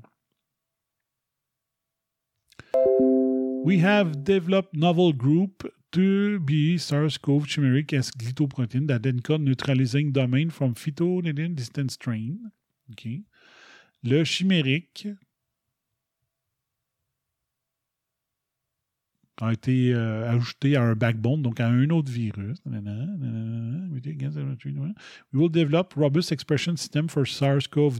We have developed novel group to be SARS-CoV chimeric S glycoprotein that encode neutralizing domain from phytonadian distant strain. OK. Le chimérique a été euh, ajouté à un backbone, donc à un autre virus. We will develop robust expression system for SARS-CoV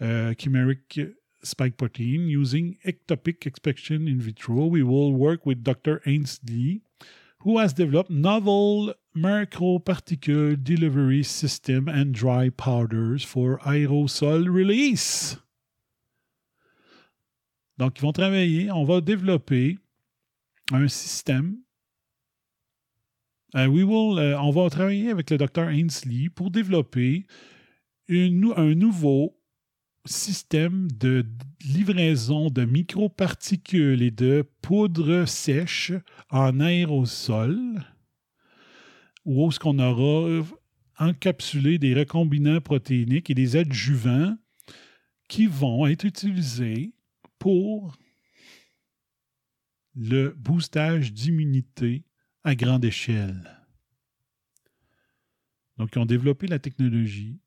uh, chimeric spike protein using ectopic expression in vitro. We will work with Dr. Ainsley, who has developed novel microparticle delivery system and dry powders for aerosol release. Donc, ils vont travailler, on va développer un système. Euh, we will, euh, on va travailler avec le docteur Ainsley pour développer un nouveau système de livraison de microparticules et de poudre sèche en aérosol, où est-ce qu'on aura encapsulé des recombinants protéiniques et des adjuvants qui vont être utilisés pour le boostage d'immunité à grande échelle. Donc, ils ont développé la technologie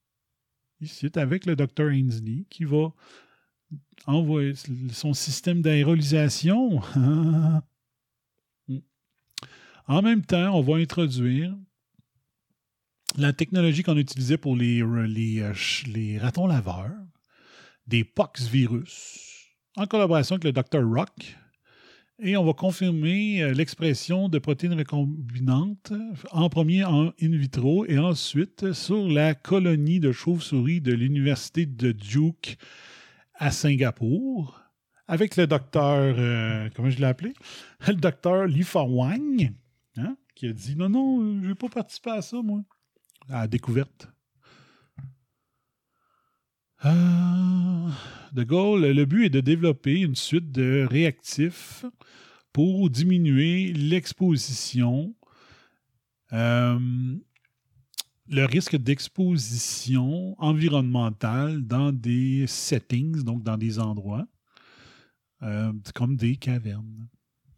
ici avec le Dr. Ainsley qui va envoyer son système d'aérolisation. en même temps, on va introduire la technologie qu'on utilisait pour les, les, euh, les ratons laveurs, des pox virus, en collaboration avec le Dr. Rock. Et on va confirmer euh, l'expression de protéines recombinantes, en premier en in vitro et ensuite sur la colonie de chauves-souris de l'Université de Duke à Singapour, avec le docteur, euh, comment je l'ai appelé? Le docteur Li Wang, hein, qui a dit non, non, euh, je vais pas participer à ça, moi. À la découverte. Euh, de Gaulle, le but est de développer une suite de réactifs pour diminuer l'exposition, euh, le risque d'exposition environnementale dans des settings, donc dans des endroits, euh, comme des cavernes,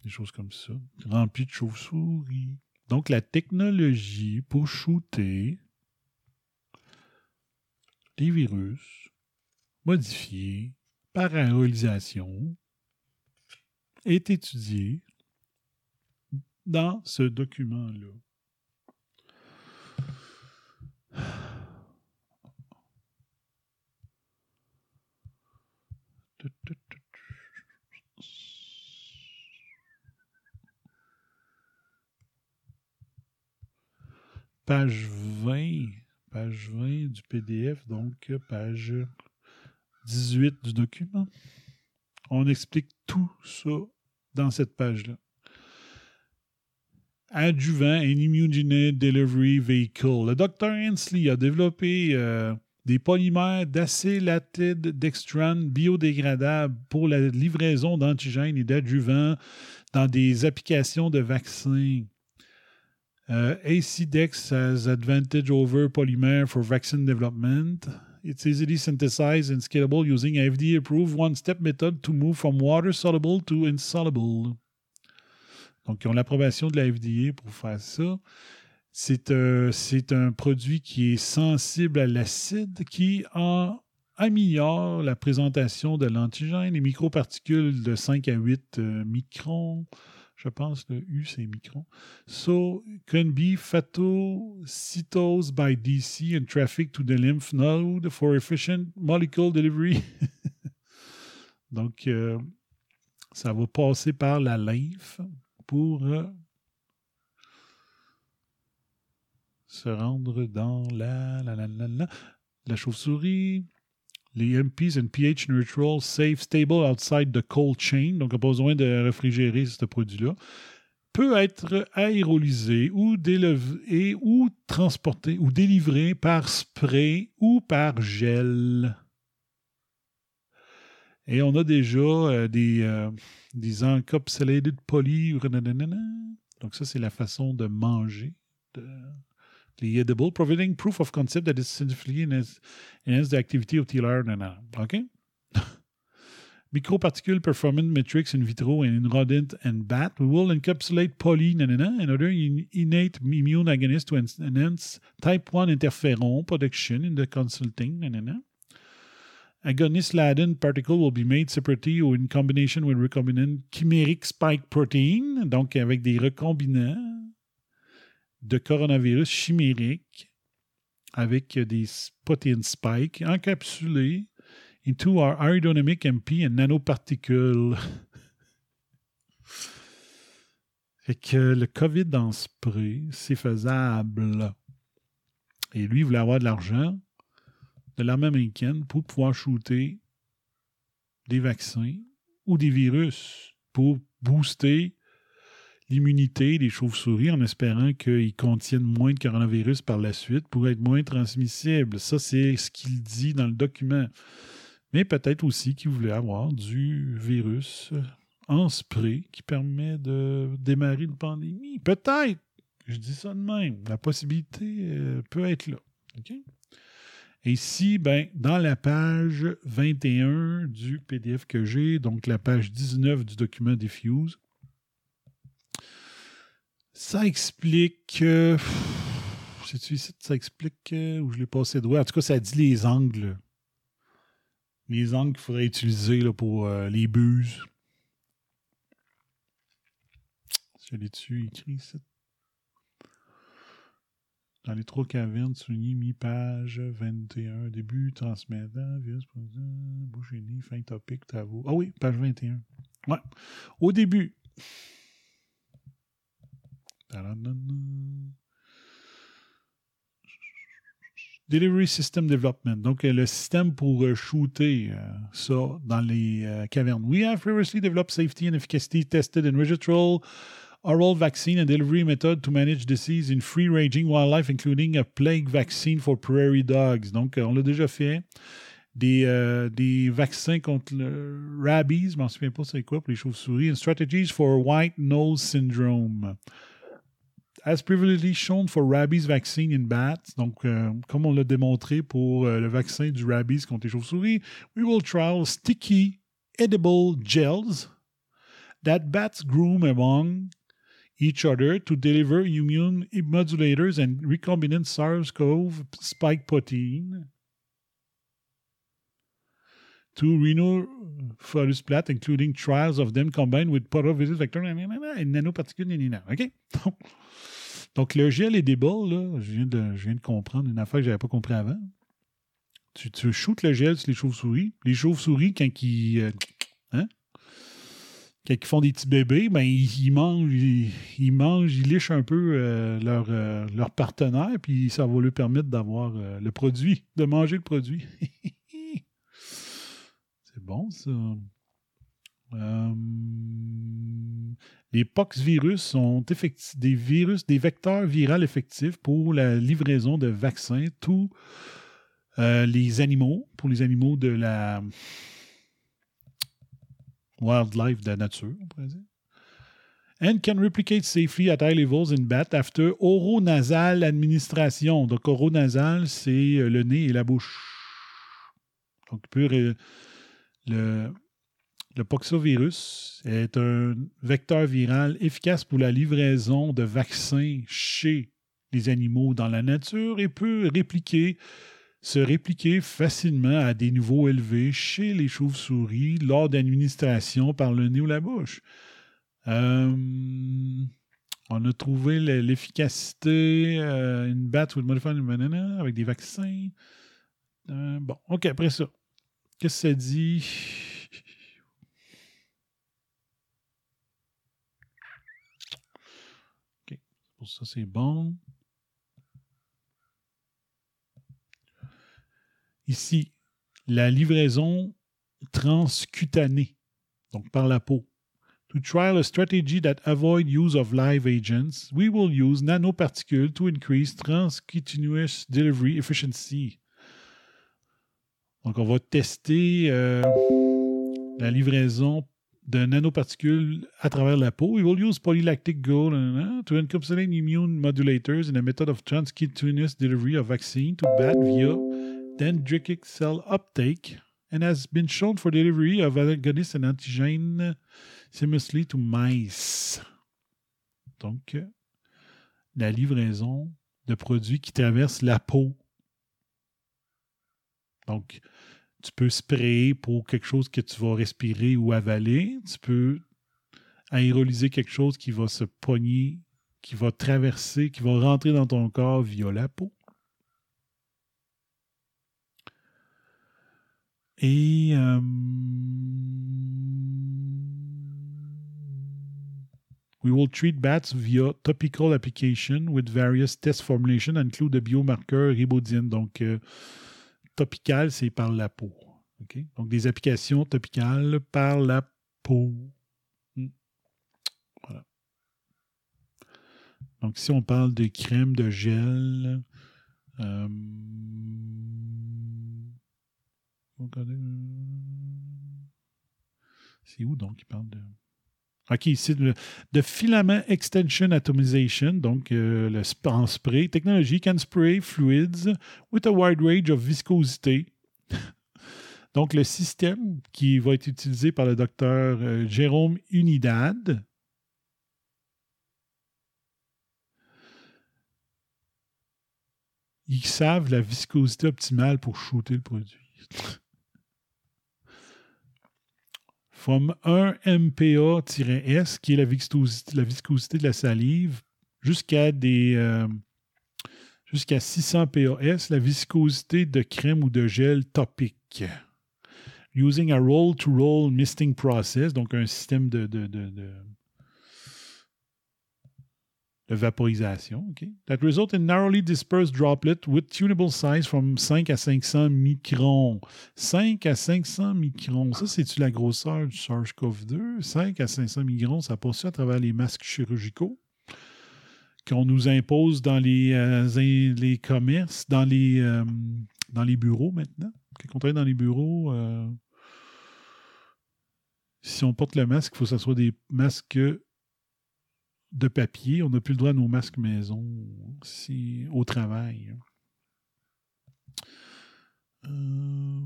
des choses comme ça, remplies de chauves-souris. Donc la technologie pour shooter des virus modifiés par aérolisation est étudiée dans ce document-là. Page 20, page 20 du PDF, donc page 18 du document. On explique tout ça dans cette page-là. Adjuvant and Immunogenic Delivery Vehicle. Le Dr. Hensley a développé euh, des polymères d'acélatide dextrane biodégradables pour la livraison d'antigènes et d'adjuvants dans des applications de vaccins. Uh, ACDEX has advantage over polymer for vaccine development. It's easily synthesized and scalable using FDA-approved one-step method to move from water-soluble to insoluble. Donc, ils ont l'approbation de la FDA pour faire ça. C'est euh, un produit qui est sensible à l'acide, qui en améliore la présentation de l'antigène, les microparticules de 5 à 8 euh, microns. Je pense le U, c'est micron. So, can be phagocytosed by DC and traffic to the lymph node for efficient molecule delivery. Donc, euh, ça va passer par la lymphe pour euh, se rendre dans la, la, la, la, la, la chauve-souris. Les MPs and pH neutral, safe, stable outside the cold chain, donc on pas besoin de réfrigérer ce produit-là, peut être aérolysé ou ou transporté ou délivré par spray ou par gel. Et on a déjà euh, des, euh, des encapsulated poly. Donc, ça, c'est la façon de manger. Les edible, providing proof of concept that is significantly enhance, enhance the activity of TLR. OK? Microparticle performance metrics in vitro and in rodent and bat. We will encapsulate poly and other innate immune agonists to enhance type 1 interferon production in the consulting. Agonist laden particle will be made separately or in combination with recombinant chimeric spike protein, donc avec des recombinants de coronavirus chimériques avec des protéines spike encapsulées into our aerodynamic MP and nanoparticles. fait que le COVID en spray, c'est faisable. Et lui, il voulait avoir de l'argent de l'armée américaine pour pouvoir shooter des vaccins ou des virus pour booster l'immunité des chauves-souris en espérant qu'ils contiennent moins de coronavirus par la suite pour être moins transmissibles. Ça, c'est ce qu'il dit dans le document. Mais peut-être aussi qu'il voulait avoir du virus en spray qui permet de démarrer une pandémie. Peut-être. Je dis ça de même. La possibilité euh, peut être là. OK? Et ici, ben, dans la page 21 du PDF que j'ai, donc la page 19 du document Diffuse, ça explique. Euh, C'est-tu ici ça explique euh, où je l'ai passé droit? En tout cas, ça dit les angles. Les angles qu'il faudrait utiliser là, pour euh, les buses. Je l'ai dessus écrit ici? Dans les trois cavernes, souligné mi-page 21. Début, transmettant, virus, bouche fin topic, travaux. Ah oui, page 21. Ouais. Au début. Delivery System Development. Donc, euh, le système pour euh, shooter euh, ça dans les euh, cavernes. We have previously developed safety and efficacy tested and registral oral vaccine and delivery method to manage disease in free-ranging wildlife, including a plague vaccine for prairie dogs. Donc, on l'a déjà fait. Des, des vaccins contre le rabies, je m'en souviens pas c'est quoi pour les chauves-souris, and strategies for white nose syndrome. As previously shown for rabies vaccine in bats, donc euh, comme on l'a démontré pour euh, le vaccin du rabies contre les chauves-souris, we will trial sticky edible gels that bats groom among each other to deliver immune modulators and recombinant SARS-CoV spike protein to rhinophorus plat, including trials of them combined with porovirus vector and nanoparticules. OK? Donc, le gel est débile, là. Je viens, de, comprendre une affaire que je n'avais pas compris avant. Tu, tu shootes le gel sur les chauves-souris. Les chauves-souris, quand ils. euh, hein? Quand ils font des petits bébés, ben, ils, mangent, ils, mangent, ils lichent un peu euh, leur, euh, leur partenaire, puis ça va leur permettre d'avoir euh, le produit, de manger le produit. Bon, ça. Euh, les poxvirus sont des virus, des vecteurs viraux effectifs pour la livraison de vaccins, tous euh, les animaux, pour les animaux de la wildlife de la nature, on pourrait dire. And can replicate safely at high levels in bat after oronasal administration. Donc, oronasal, c'est euh, le nez et la bouche. Donc, il peut le, poxovirus est un vecteur viral efficace pour la livraison de vaccins chez les animaux dans la nature et peut se répliquer facilement à des niveaux élevés chez les chauves-souris lors d'administration par le nez ou la bouche. Euh, on a trouvé le- l'efficacité, euh, une bat with modified banana avec des vaccins. Euh, bon, OK, après ça. Qu'est-ce que ça dit? OK. Pour ça, c'est bon. Ici, la livraison transcutanée, donc par la peau. To trial a strategy that avoid use of live agents, we will use nanoparticles to increase transcutaneous delivery efficiency. Donc, on va tester euh, la livraison de nanoparticules à travers la peau. We will use polylactic gold to encapsulate immune modulators in a method of transcutaneous delivery of vaccine to bat via dendritic cell uptake and has been shown for delivery of agonists and antigènes seamlessly to mice. Donc, la livraison de produits qui traversent la peau. Donc, tu peux sprayer pour quelque chose que tu vas respirer ou avaler. Tu peux aérolyser quelque chose qui va se pogner, qui va traverser, qui va rentrer dans ton corps via la peau. Et euh, we will treat bats via topical application with various test formulations include the biomarker ribodine. Donc, euh, topical, c'est par la peau. Donc, des applications topicales par la peau. Hmm. Voilà. Donc, si on parle de crème, de gel, euh, euh, c'est où donc il parle de. OK, ici, de filament extension atomization, donc euh, le en spray. Technology can spray fluids with a wide range of viscosity. donc, le système qui va être utilisé par le docteur euh, Jérôme Unidad. Ils savent la viscosité optimale pour shooter le produit. From 1 MPa-S, qui est la viscosité, de la salive, jusqu'à des euh, jusqu'à 600 PAS, la viscosité de crème ou de gel topique. Using a roll-to-roll misting process, donc un système de- vaporisation. That result in narrowly dispersed droplet with tunable size from 5 à 500 microns. 5 à 500 microns. Ça, c'est-tu la grosseur du SARS-CoV-2? 5 à 500 microns, ça passe à travers les masques chirurgicaux qu'on nous impose dans les, euh, les commerces, dans les, euh, dans les bureaux maintenant? Quand on dans les bureaux, euh, si on porte le masque, il faut que ce soit des masques de papier. On n'a plus le droit à nos masques maison si, au travail. Euh,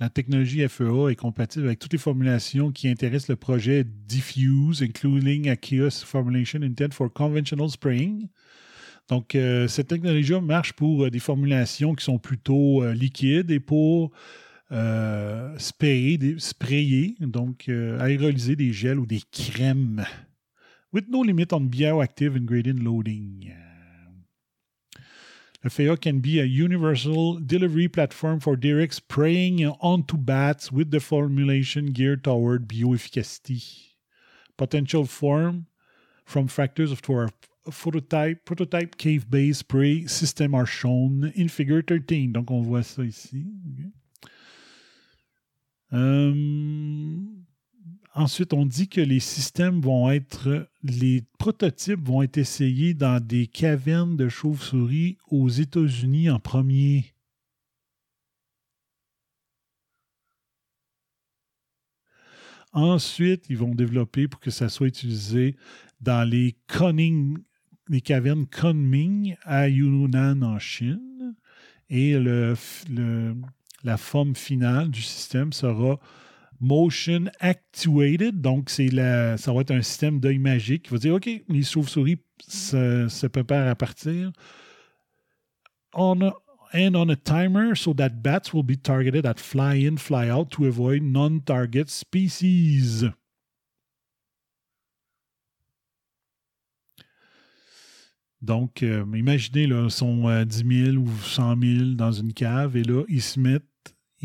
la technologie FEA est compatible avec toutes les formulations qui intéressent le projet Diffuse, including aqueous formulation intent for conventional spraying. Donc, euh, cette technologie marche pour euh, des formulations qui sont plutôt liquides et pour euh, sprayer, donc euh, des gels ou des crèmes. With no limit on bioactive ingredient loading. The FEA can be a universal delivery platform for direct spraying onto bats with the formulation geared toward bioefficacy. Potential form from factors of our prototype, prototype cave-based spray system are shown in figure 13. Donc, on voit ça ici. Euh, ensuite, on dit que les systèmes vont être, les prototypes vont être essayés dans des cavernes de chauves-souris aux États-Unis en premier. Ensuite, ils vont développer pour que ça soit utilisé dans les Conning, les cavernes Kunming à Yunnan en Chine. Et le, le- la forme finale du système sera motion actuated. Donc, c'est la, ça va être un système d'œil magique qui va dire OK, les chauves-souris se, se préparent à partir. On and on a timer so that bats will be targeted at fly in, fly out to avoid non-target species. Donc, euh, imaginez, là, ils sont euh, 10 000 ou 100 000 dans une cave et là, ils se mettent,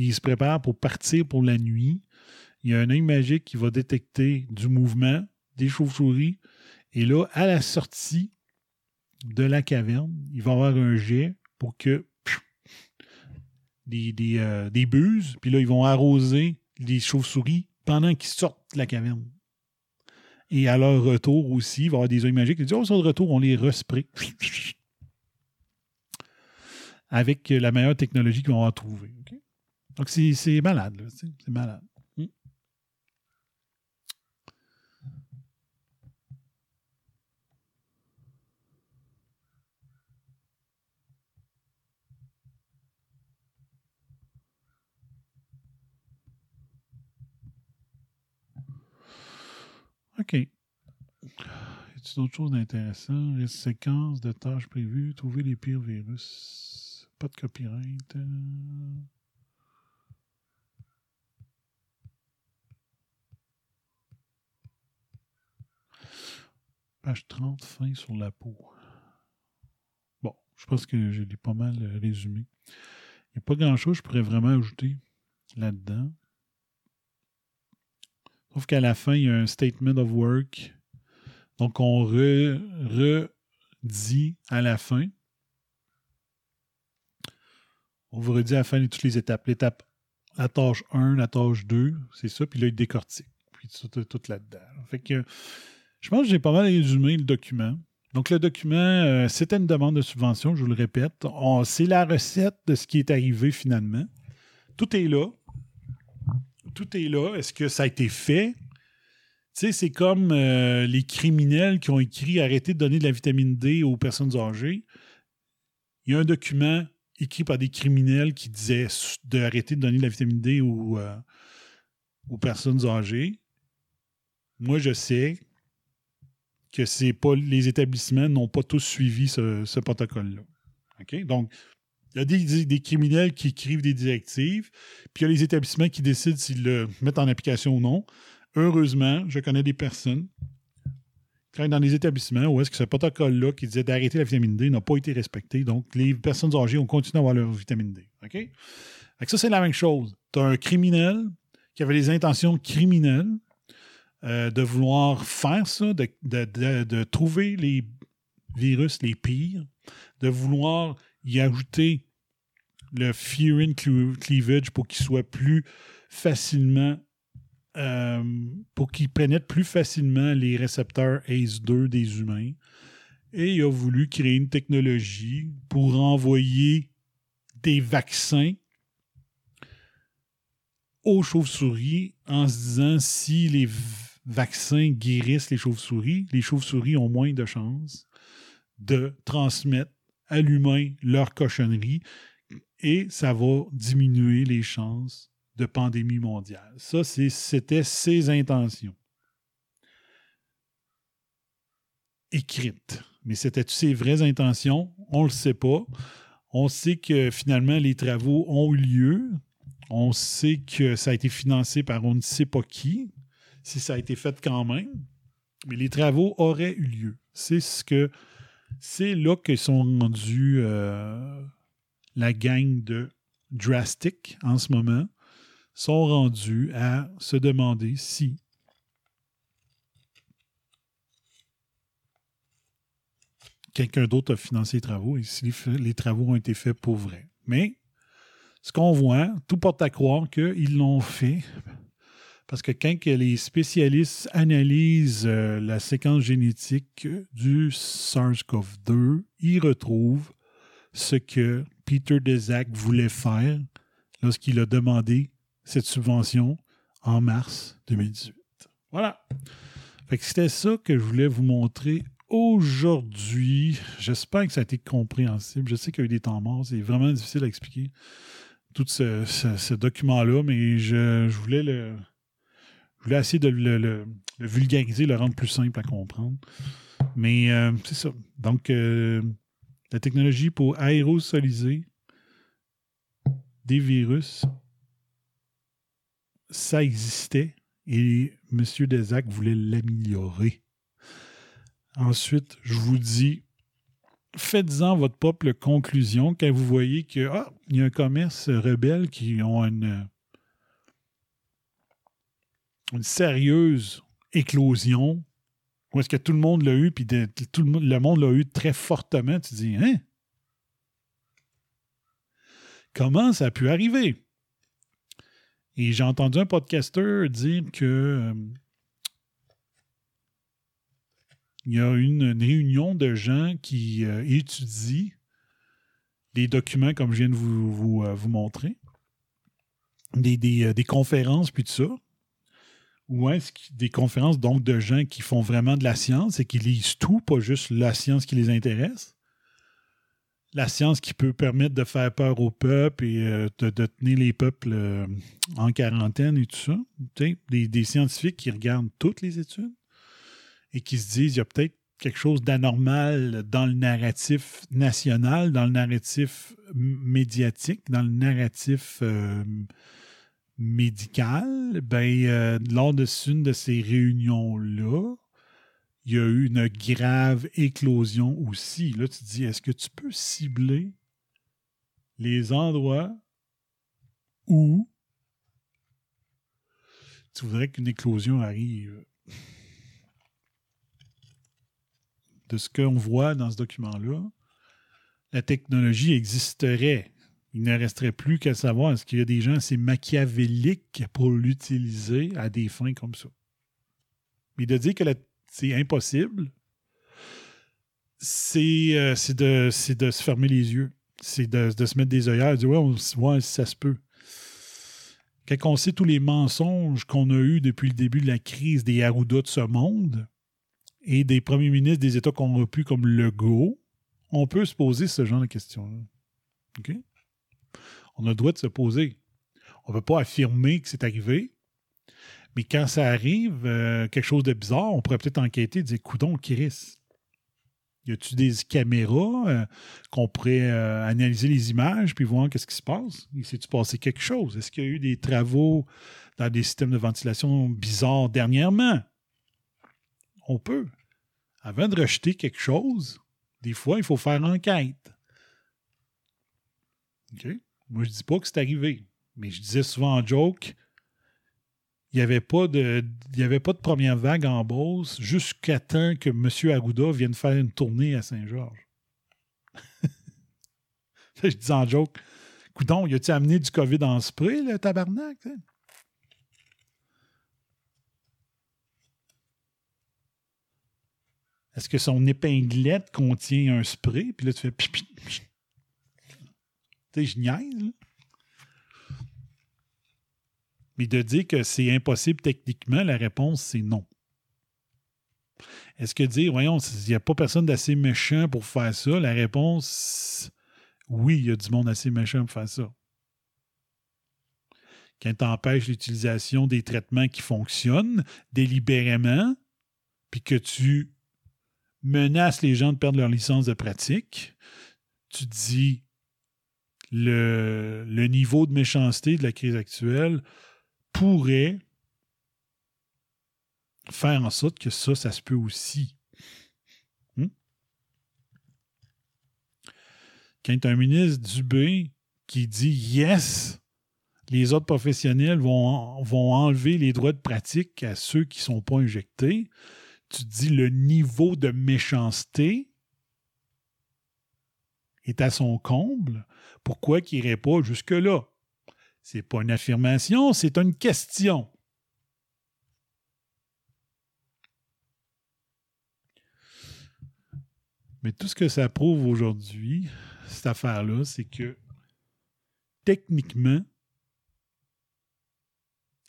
ils se préparent pour partir pour la nuit. Il y a un œil magique qui va détecter du mouvement des chauves-souris. Et là, à la sortie de la caverne, il va avoir un jet pour que des, des, euh, des buses, puis là, ils vont arroser les chauves-souris pendant qu'ils sortent de la caverne. Et à leur retour aussi, il va y avoir des œils magiques. Ils disent, oh, retour, on les respray. Avec la meilleure technologie qu'ils vont avoir trouvée. Donc, c'est c'est malade, C'est malade. Mm. OK. Y a-t-il d'autres choses d'intéressantes? Les séquences de tâches prévues, trouver les pires virus. Pas de copyright. euh. Page 30, fin sur la peau. Bon, je pense que je l'ai pas mal euh, résumé. Il n'y a pas grand-chose que je pourrais vraiment ajouter là-dedans. Sauf qu'à la fin, il y a un statement of work. Donc, on re- redit à la fin. On vous redit à la fin de toutes les étapes. L'étape, la tâche 1, la tâche 2, c'est ça. Puis là, il décortique. Puis tout, tout là-dedans. Fait que Je pense que j'ai pas mal résumé le document. Donc, le document, euh, c'était une demande de subvention, je vous le répète. C'est la recette de ce qui est arrivé finalement. Tout est là. Tout est là. Est-ce que ça a été fait? Tu sais, c'est comme euh, les criminels qui ont écrit Arrêtez de donner de la vitamine D aux personnes âgées. Il y a un document écrit par des criminels qui disait d'arrêter de donner de la vitamine D aux, euh, aux personnes âgées. Moi, je sais que c'est pas les établissements n'ont pas tous suivi ce, protocole-là. Donc, il y a des, des criminels qui écrivent des directives, puis il y a les établissements qui décident s'ils le mettent en application ou non. Heureusement, je connais des personnes travaillent dans des établissements où est-ce que ce protocole-là qui disait d'arrêter la vitamine D n'a pas été respecté. Donc, les personnes âgées ont continué à avoir leur vitamine D. OK? Fait que ça, c'est la même chose. Tu as un criminel qui avait les intentions criminelles euh, de vouloir faire ça, de, de- de- trouver les virus les pires, de vouloir y ajouter le furin cle- cleavage pour qu'il soit plus facilement, euh, pour qu'il pénètre plus facilement les récepteurs ACE2 des humains. Et il a voulu créer une technologie pour envoyer des vaccins aux chauves-souris en se disant si les vaccins guérissent les chauves-souris, les chauves-souris ont moins de chances de transmettre à l'humain leur cochonnerie et ça va diminuer les chances de pandémie mondiale. Ça, c'était ses intentions. Écrites. Mais c'était-tu ses vraies intentions? On ne le sait pas. On sait que finalement, les travaux ont eu lieu. On sait que ça a été financé par on ne sait pas qui, si ça a été fait quand même. Mais les travaux auraient eu lieu. C'est ce que c'est là que sont rendus euh, la gang de Drastic en ce moment, sont rendus à se demander si quelqu'un d'autre a financé les travaux et si les travaux ont été faits pour vrai. Mais ce qu'on voit, tout porte à croire qu'ils l'ont fait parce que quand les spécialistes analysent euh, la séquence génétique du SARS-CoV-2, ils retrouvent ce que Peter Deszak voulait faire lorsqu'il a demandé cette subvention en mars 2018. Voilà. C'était ça que je voulais vous montrer aujourd'hui. J'espère que ça a été compréhensible. Je sais qu'il y a eu des temps morts. C'est vraiment difficile à expliquer tout ce, document-là, mais je voulais le. Je voulais essayer de le, vulgariser, le rendre plus simple à comprendre. Mais euh, c'est ça. Donc, euh, la technologie pour aérosoliser des virus, ça existait et M. Desac voulait l'améliorer. Ensuite, je vous dis, faites-en votre propre conclusion quand vous voyez que ah, il y a un commerce rebelle qui ont une, une sérieuse éclosion. Où est-ce que tout le monde l'a eu, puis tout le, monde- l'a eu très fortement. Tu dis, hein? Comment ça a pu arriver? Et j'ai entendu un podcasteur dire que euh, il y a une, réunion de gens qui euh, étudient les documents comme je viens de vous, euh, montrer, des, des conférences, puis tout ça. Ou est-ce des conférences donc de gens qui font vraiment de la science et qui lisent tout, pas juste la science qui les intéresse? La science qui peut permettre de faire peur au peuple et euh, de, tenir les peuples euh, en quarantaine et tout ça? Des, des scientifiques qui regardent toutes les études et qui se disent il y a peut-être quelque chose d'anormal dans le narratif national, dans le narratif médiatique, dans le narratif euh, médical. Ben, euh, lors de une de ces réunions-là, il y a eu une grave éclosion aussi. Là, tu te dis, est-ce que tu peux cibler les endroits où tu voudrais qu'une éclosion arrive? De ce qu'on voit dans ce document-là, la technologie existerait. Il ne resterait plus qu'à savoir est-ce qu'il y a des gens assez machiavéliques pour l'utiliser à des fins comme ça. Mais de dire que c'est impossible, c'est euh, de, de se fermer les yeux. C'est de, se mettre des œillères et de dire Ouais, on- ouais, ça se peut. Quand on sait tous les mensonges qu'on a eus depuis le début de la crise des Arruda de ce monde et des premiers ministres des États corrompus comme Legault, on peut se poser ce genre de questions-là. On a le droit de se poser. On ne peut pas affirmer que c'est arrivé, mais quand ça arrive, euh, quelque chose de bizarre, on pourrait peut-être enquêter et dire Coudon, Chris. Y a-tu des caméras euh, qu'on pourrait euh, analyser les images puis voir qu'est-ce qui se passe? Il s'est-tu passé quelque chose? Est-ce qu'il y a eu des travaux dans des systèmes de ventilation bizarres dernièrement? On peut. Avant de rejeter quelque chose, des fois, il faut faire enquête. OK? Moi, je dis pas que c'est arrivé, mais je disais souvent en joke, il n'y avait, pas de- il avait pas de première vague en Beauce jusqu'à temps que M. Arruda vienne faire une tournée à Saint-Georges. je disais en joke, coudon, y a-tu amené du COVID en spray, le tabarnak? Est-ce que son épinglette contient un spray? Puis là, tu fais pipi. Tu sais, je. Mais de dire que c'est impossible techniquement, la réponse, c'est non. Est-ce que dire, voyons, il n'y a pas personne d'assez méchant pour faire ça? La réponse, oui, il y a du monde assez méchant pour faire ça. Quand tu empêches l'utilisation des traitements qui fonctionnent délibérément, puis que tu menaces les gens de perdre leur licence de pratique, tu dis le, niveau de méchanceté de la crise actuelle pourrait faire en sorte que ça, ça se peut aussi. Hmm? Quand un ministre Dubé qui dit yes, les autres professionnels vont, vont enlever les droits de pratique à ceux qui ne sont pas injectés, tu dis le niveau de méchanceté est à son comble. Pourquoi qu'il n'irait pas jusque-là? C'est pas une affirmation, c'est une question. Mais tout ce que ça prouve aujourd'hui, cette affaire-là, c'est que techniquement,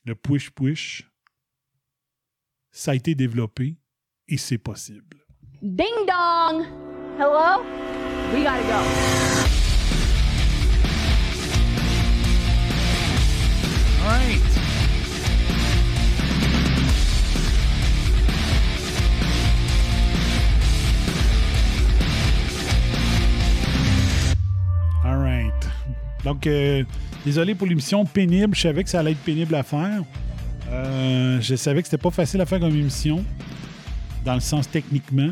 le push-push, ça a été développé et c'est possible. Ding dong! Hello? We gotta go. Right. Donc, euh, désolé pour l'émission pénible. Je savais que ça allait être pénible à faire. Euh, je savais que c'était pas facile à faire comme émission, dans le sens techniquement.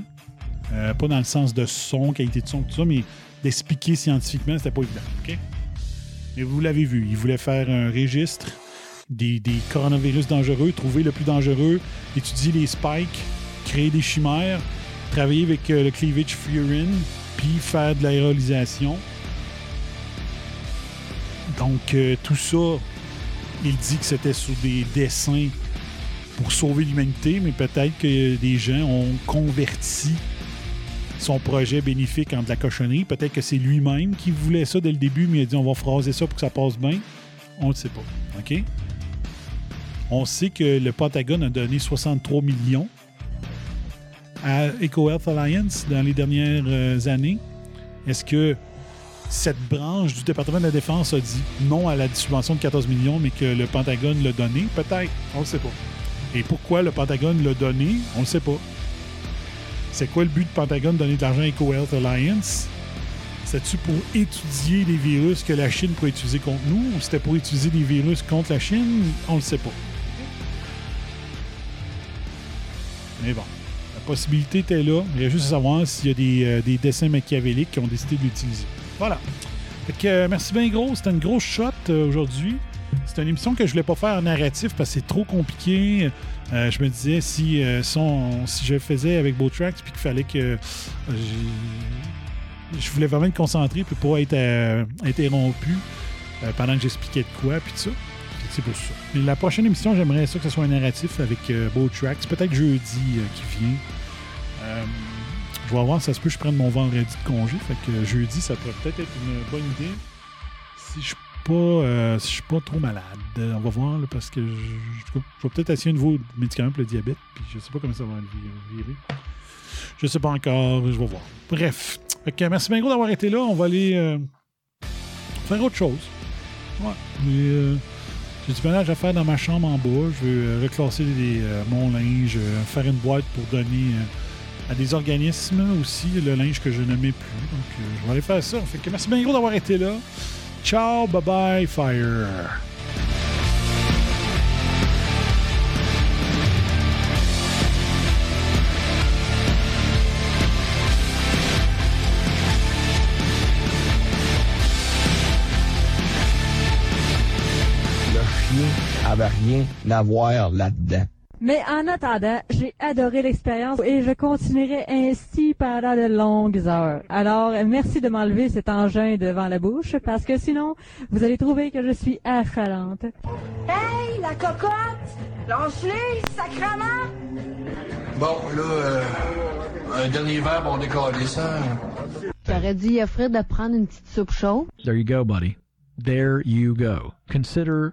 Euh, pas dans le sens de son, qualité de son, tout ça, mais d'expliquer scientifiquement, c'était pas évident. Mais vous l'avez vu, il voulait faire un registre des, coronavirus dangereux, trouver le plus dangereux, étudier les spikes, créer des chimères, travailler avec euh, le cleavage furin, puis faire de l'aérolisation. Donc, euh, tout ça, il dit que c'était sous des dessins pour sauver l'humanité, mais peut-être que des gens ont converti son projet bénéfique en de la cochonnerie. Peut-être que c'est lui-même qui voulait ça dès le début, mais il a dit on va phraser ça pour que ça passe bien. On ne sait pas. OK? On sait que le Pentagone a donné 63 millions à EcoHealth Alliance dans les dernières euh, années. Est-ce que cette branche du département de la Défense a dit non à la subvention de 14 millions, mais que le Pentagone l'a donné? Peut-être. On ne sait pas. Et pourquoi le Pentagone l'a donné? On ne sait pas. C'est quoi le but du Pentagone de donner de l'argent à EcoHealth Alliance? C'est-tu pour étudier les virus que la Chine pourrait utiliser contre nous ou c'était pour utiliser des virus contre la Chine? On ne le sait pas. Mais bon, la possibilité était là. Il y a juste à savoir s'il y a des, euh, des dessins machiavéliques qui ont décidé de l'utiliser. Voilà. Fait que, euh, merci bien gros. C'était une grosse shot euh, aujourd'hui. C'est une émission que je voulais pas faire en narratif parce que c'est trop compliqué. Je me disais si, euh, si, on- si je faisais avec Tracks puis qu'il fallait que je voulais vraiment me concentrer puis pas être interrompu pendant que j'expliquais de quoi puis tout ça. C'est pour ça. Et la prochaine émission, j'aimerais ça que ce soit un narratif avec euh, Beau Tracks. Peut-être jeudi euh, qui vient. Euh, je vais voir, ça se peut je prenne mon vendredi de congé. Fait que euh, jeudi, ça pourrait peut-être être une bonne idée. Si je pas, si je suis pas trop malade. On va voir, parce que je, vais peut-être essayer un nouveau médicament pour le diabète. Puis je sais pas comment ça va virer. Je sais pas encore, je vais voir. Bref. Fait que, merci bien d'avoir été là. On va aller faire autre chose. Ouais. Mais, euh, j'ai du ménage à faire dans ma chambre en bas. Je vais euh, reclasser euh, mon linge, euh, faire une boîte pour donner à des organismes aussi le linge que je ne mets plus. Donc, je vais aller faire ça. Merci bien gros d'avoir été là. Ciao, bye bye, fire. Chien avait rien à voir là-dedans. Mais en attendant, j'ai adoré l'expérience et je continuerai ainsi pendant de longues heures. Alors, merci de m'enlever cet engin devant la bouche parce que sinon, vous allez trouver que je suis affalante. Hey, la cocotte! Lance-les, sacrement! Bon, là, euh, un dernier verre, on décolle ça. J'aurais dû offrir de prendre une petite soupe chaude. There you go, buddy. There you go. Consider